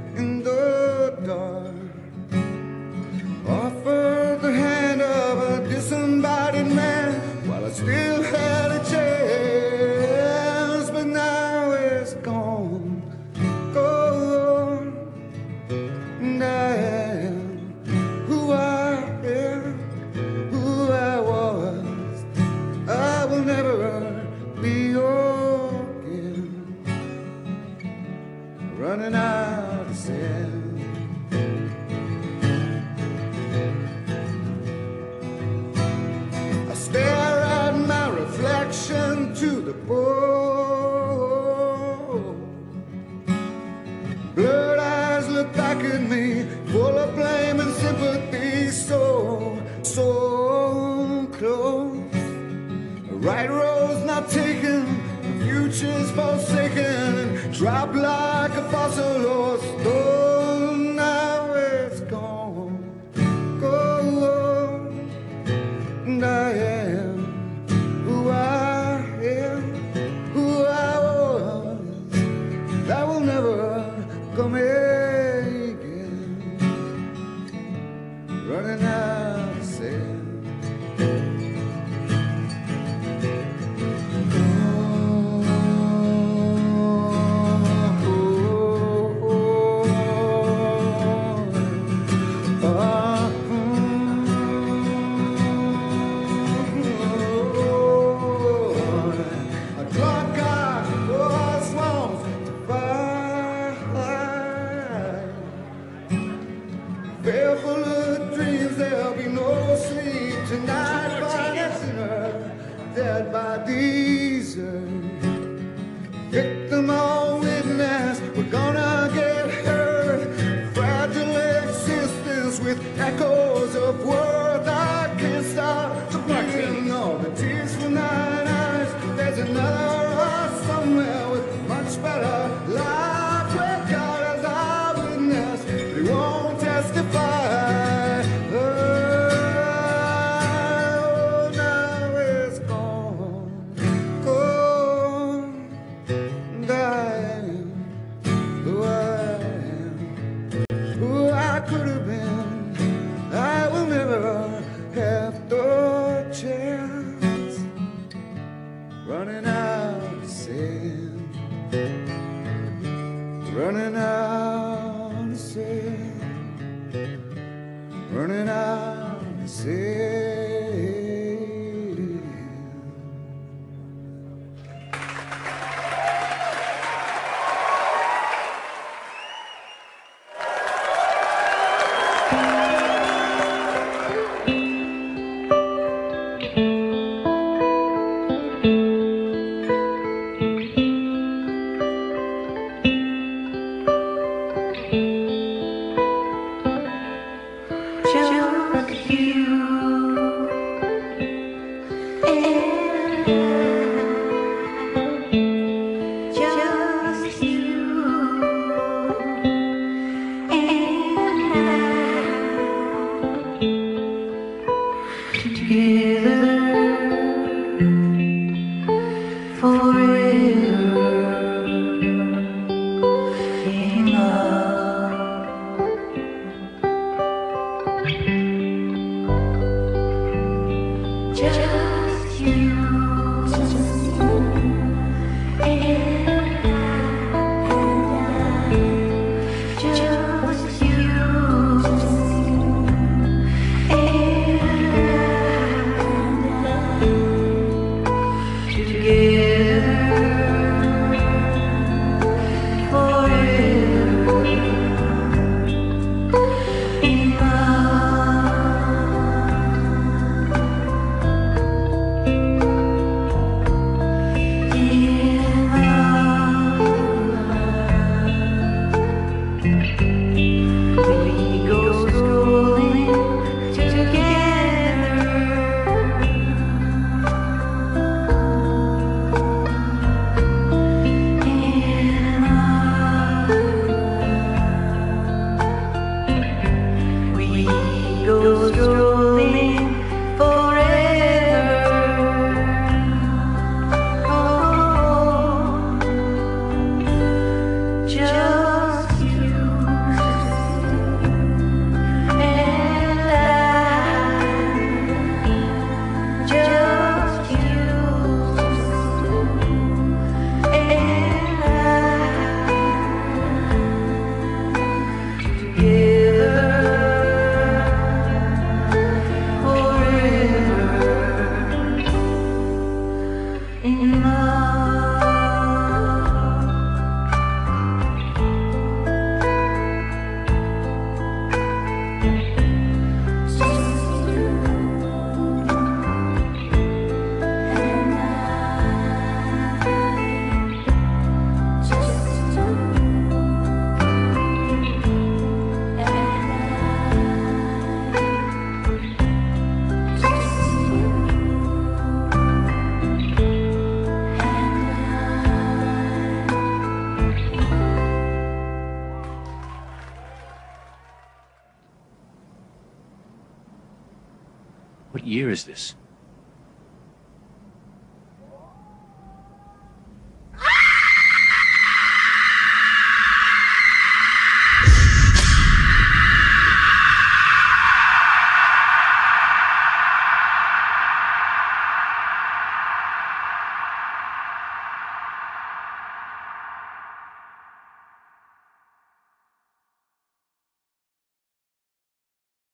is this?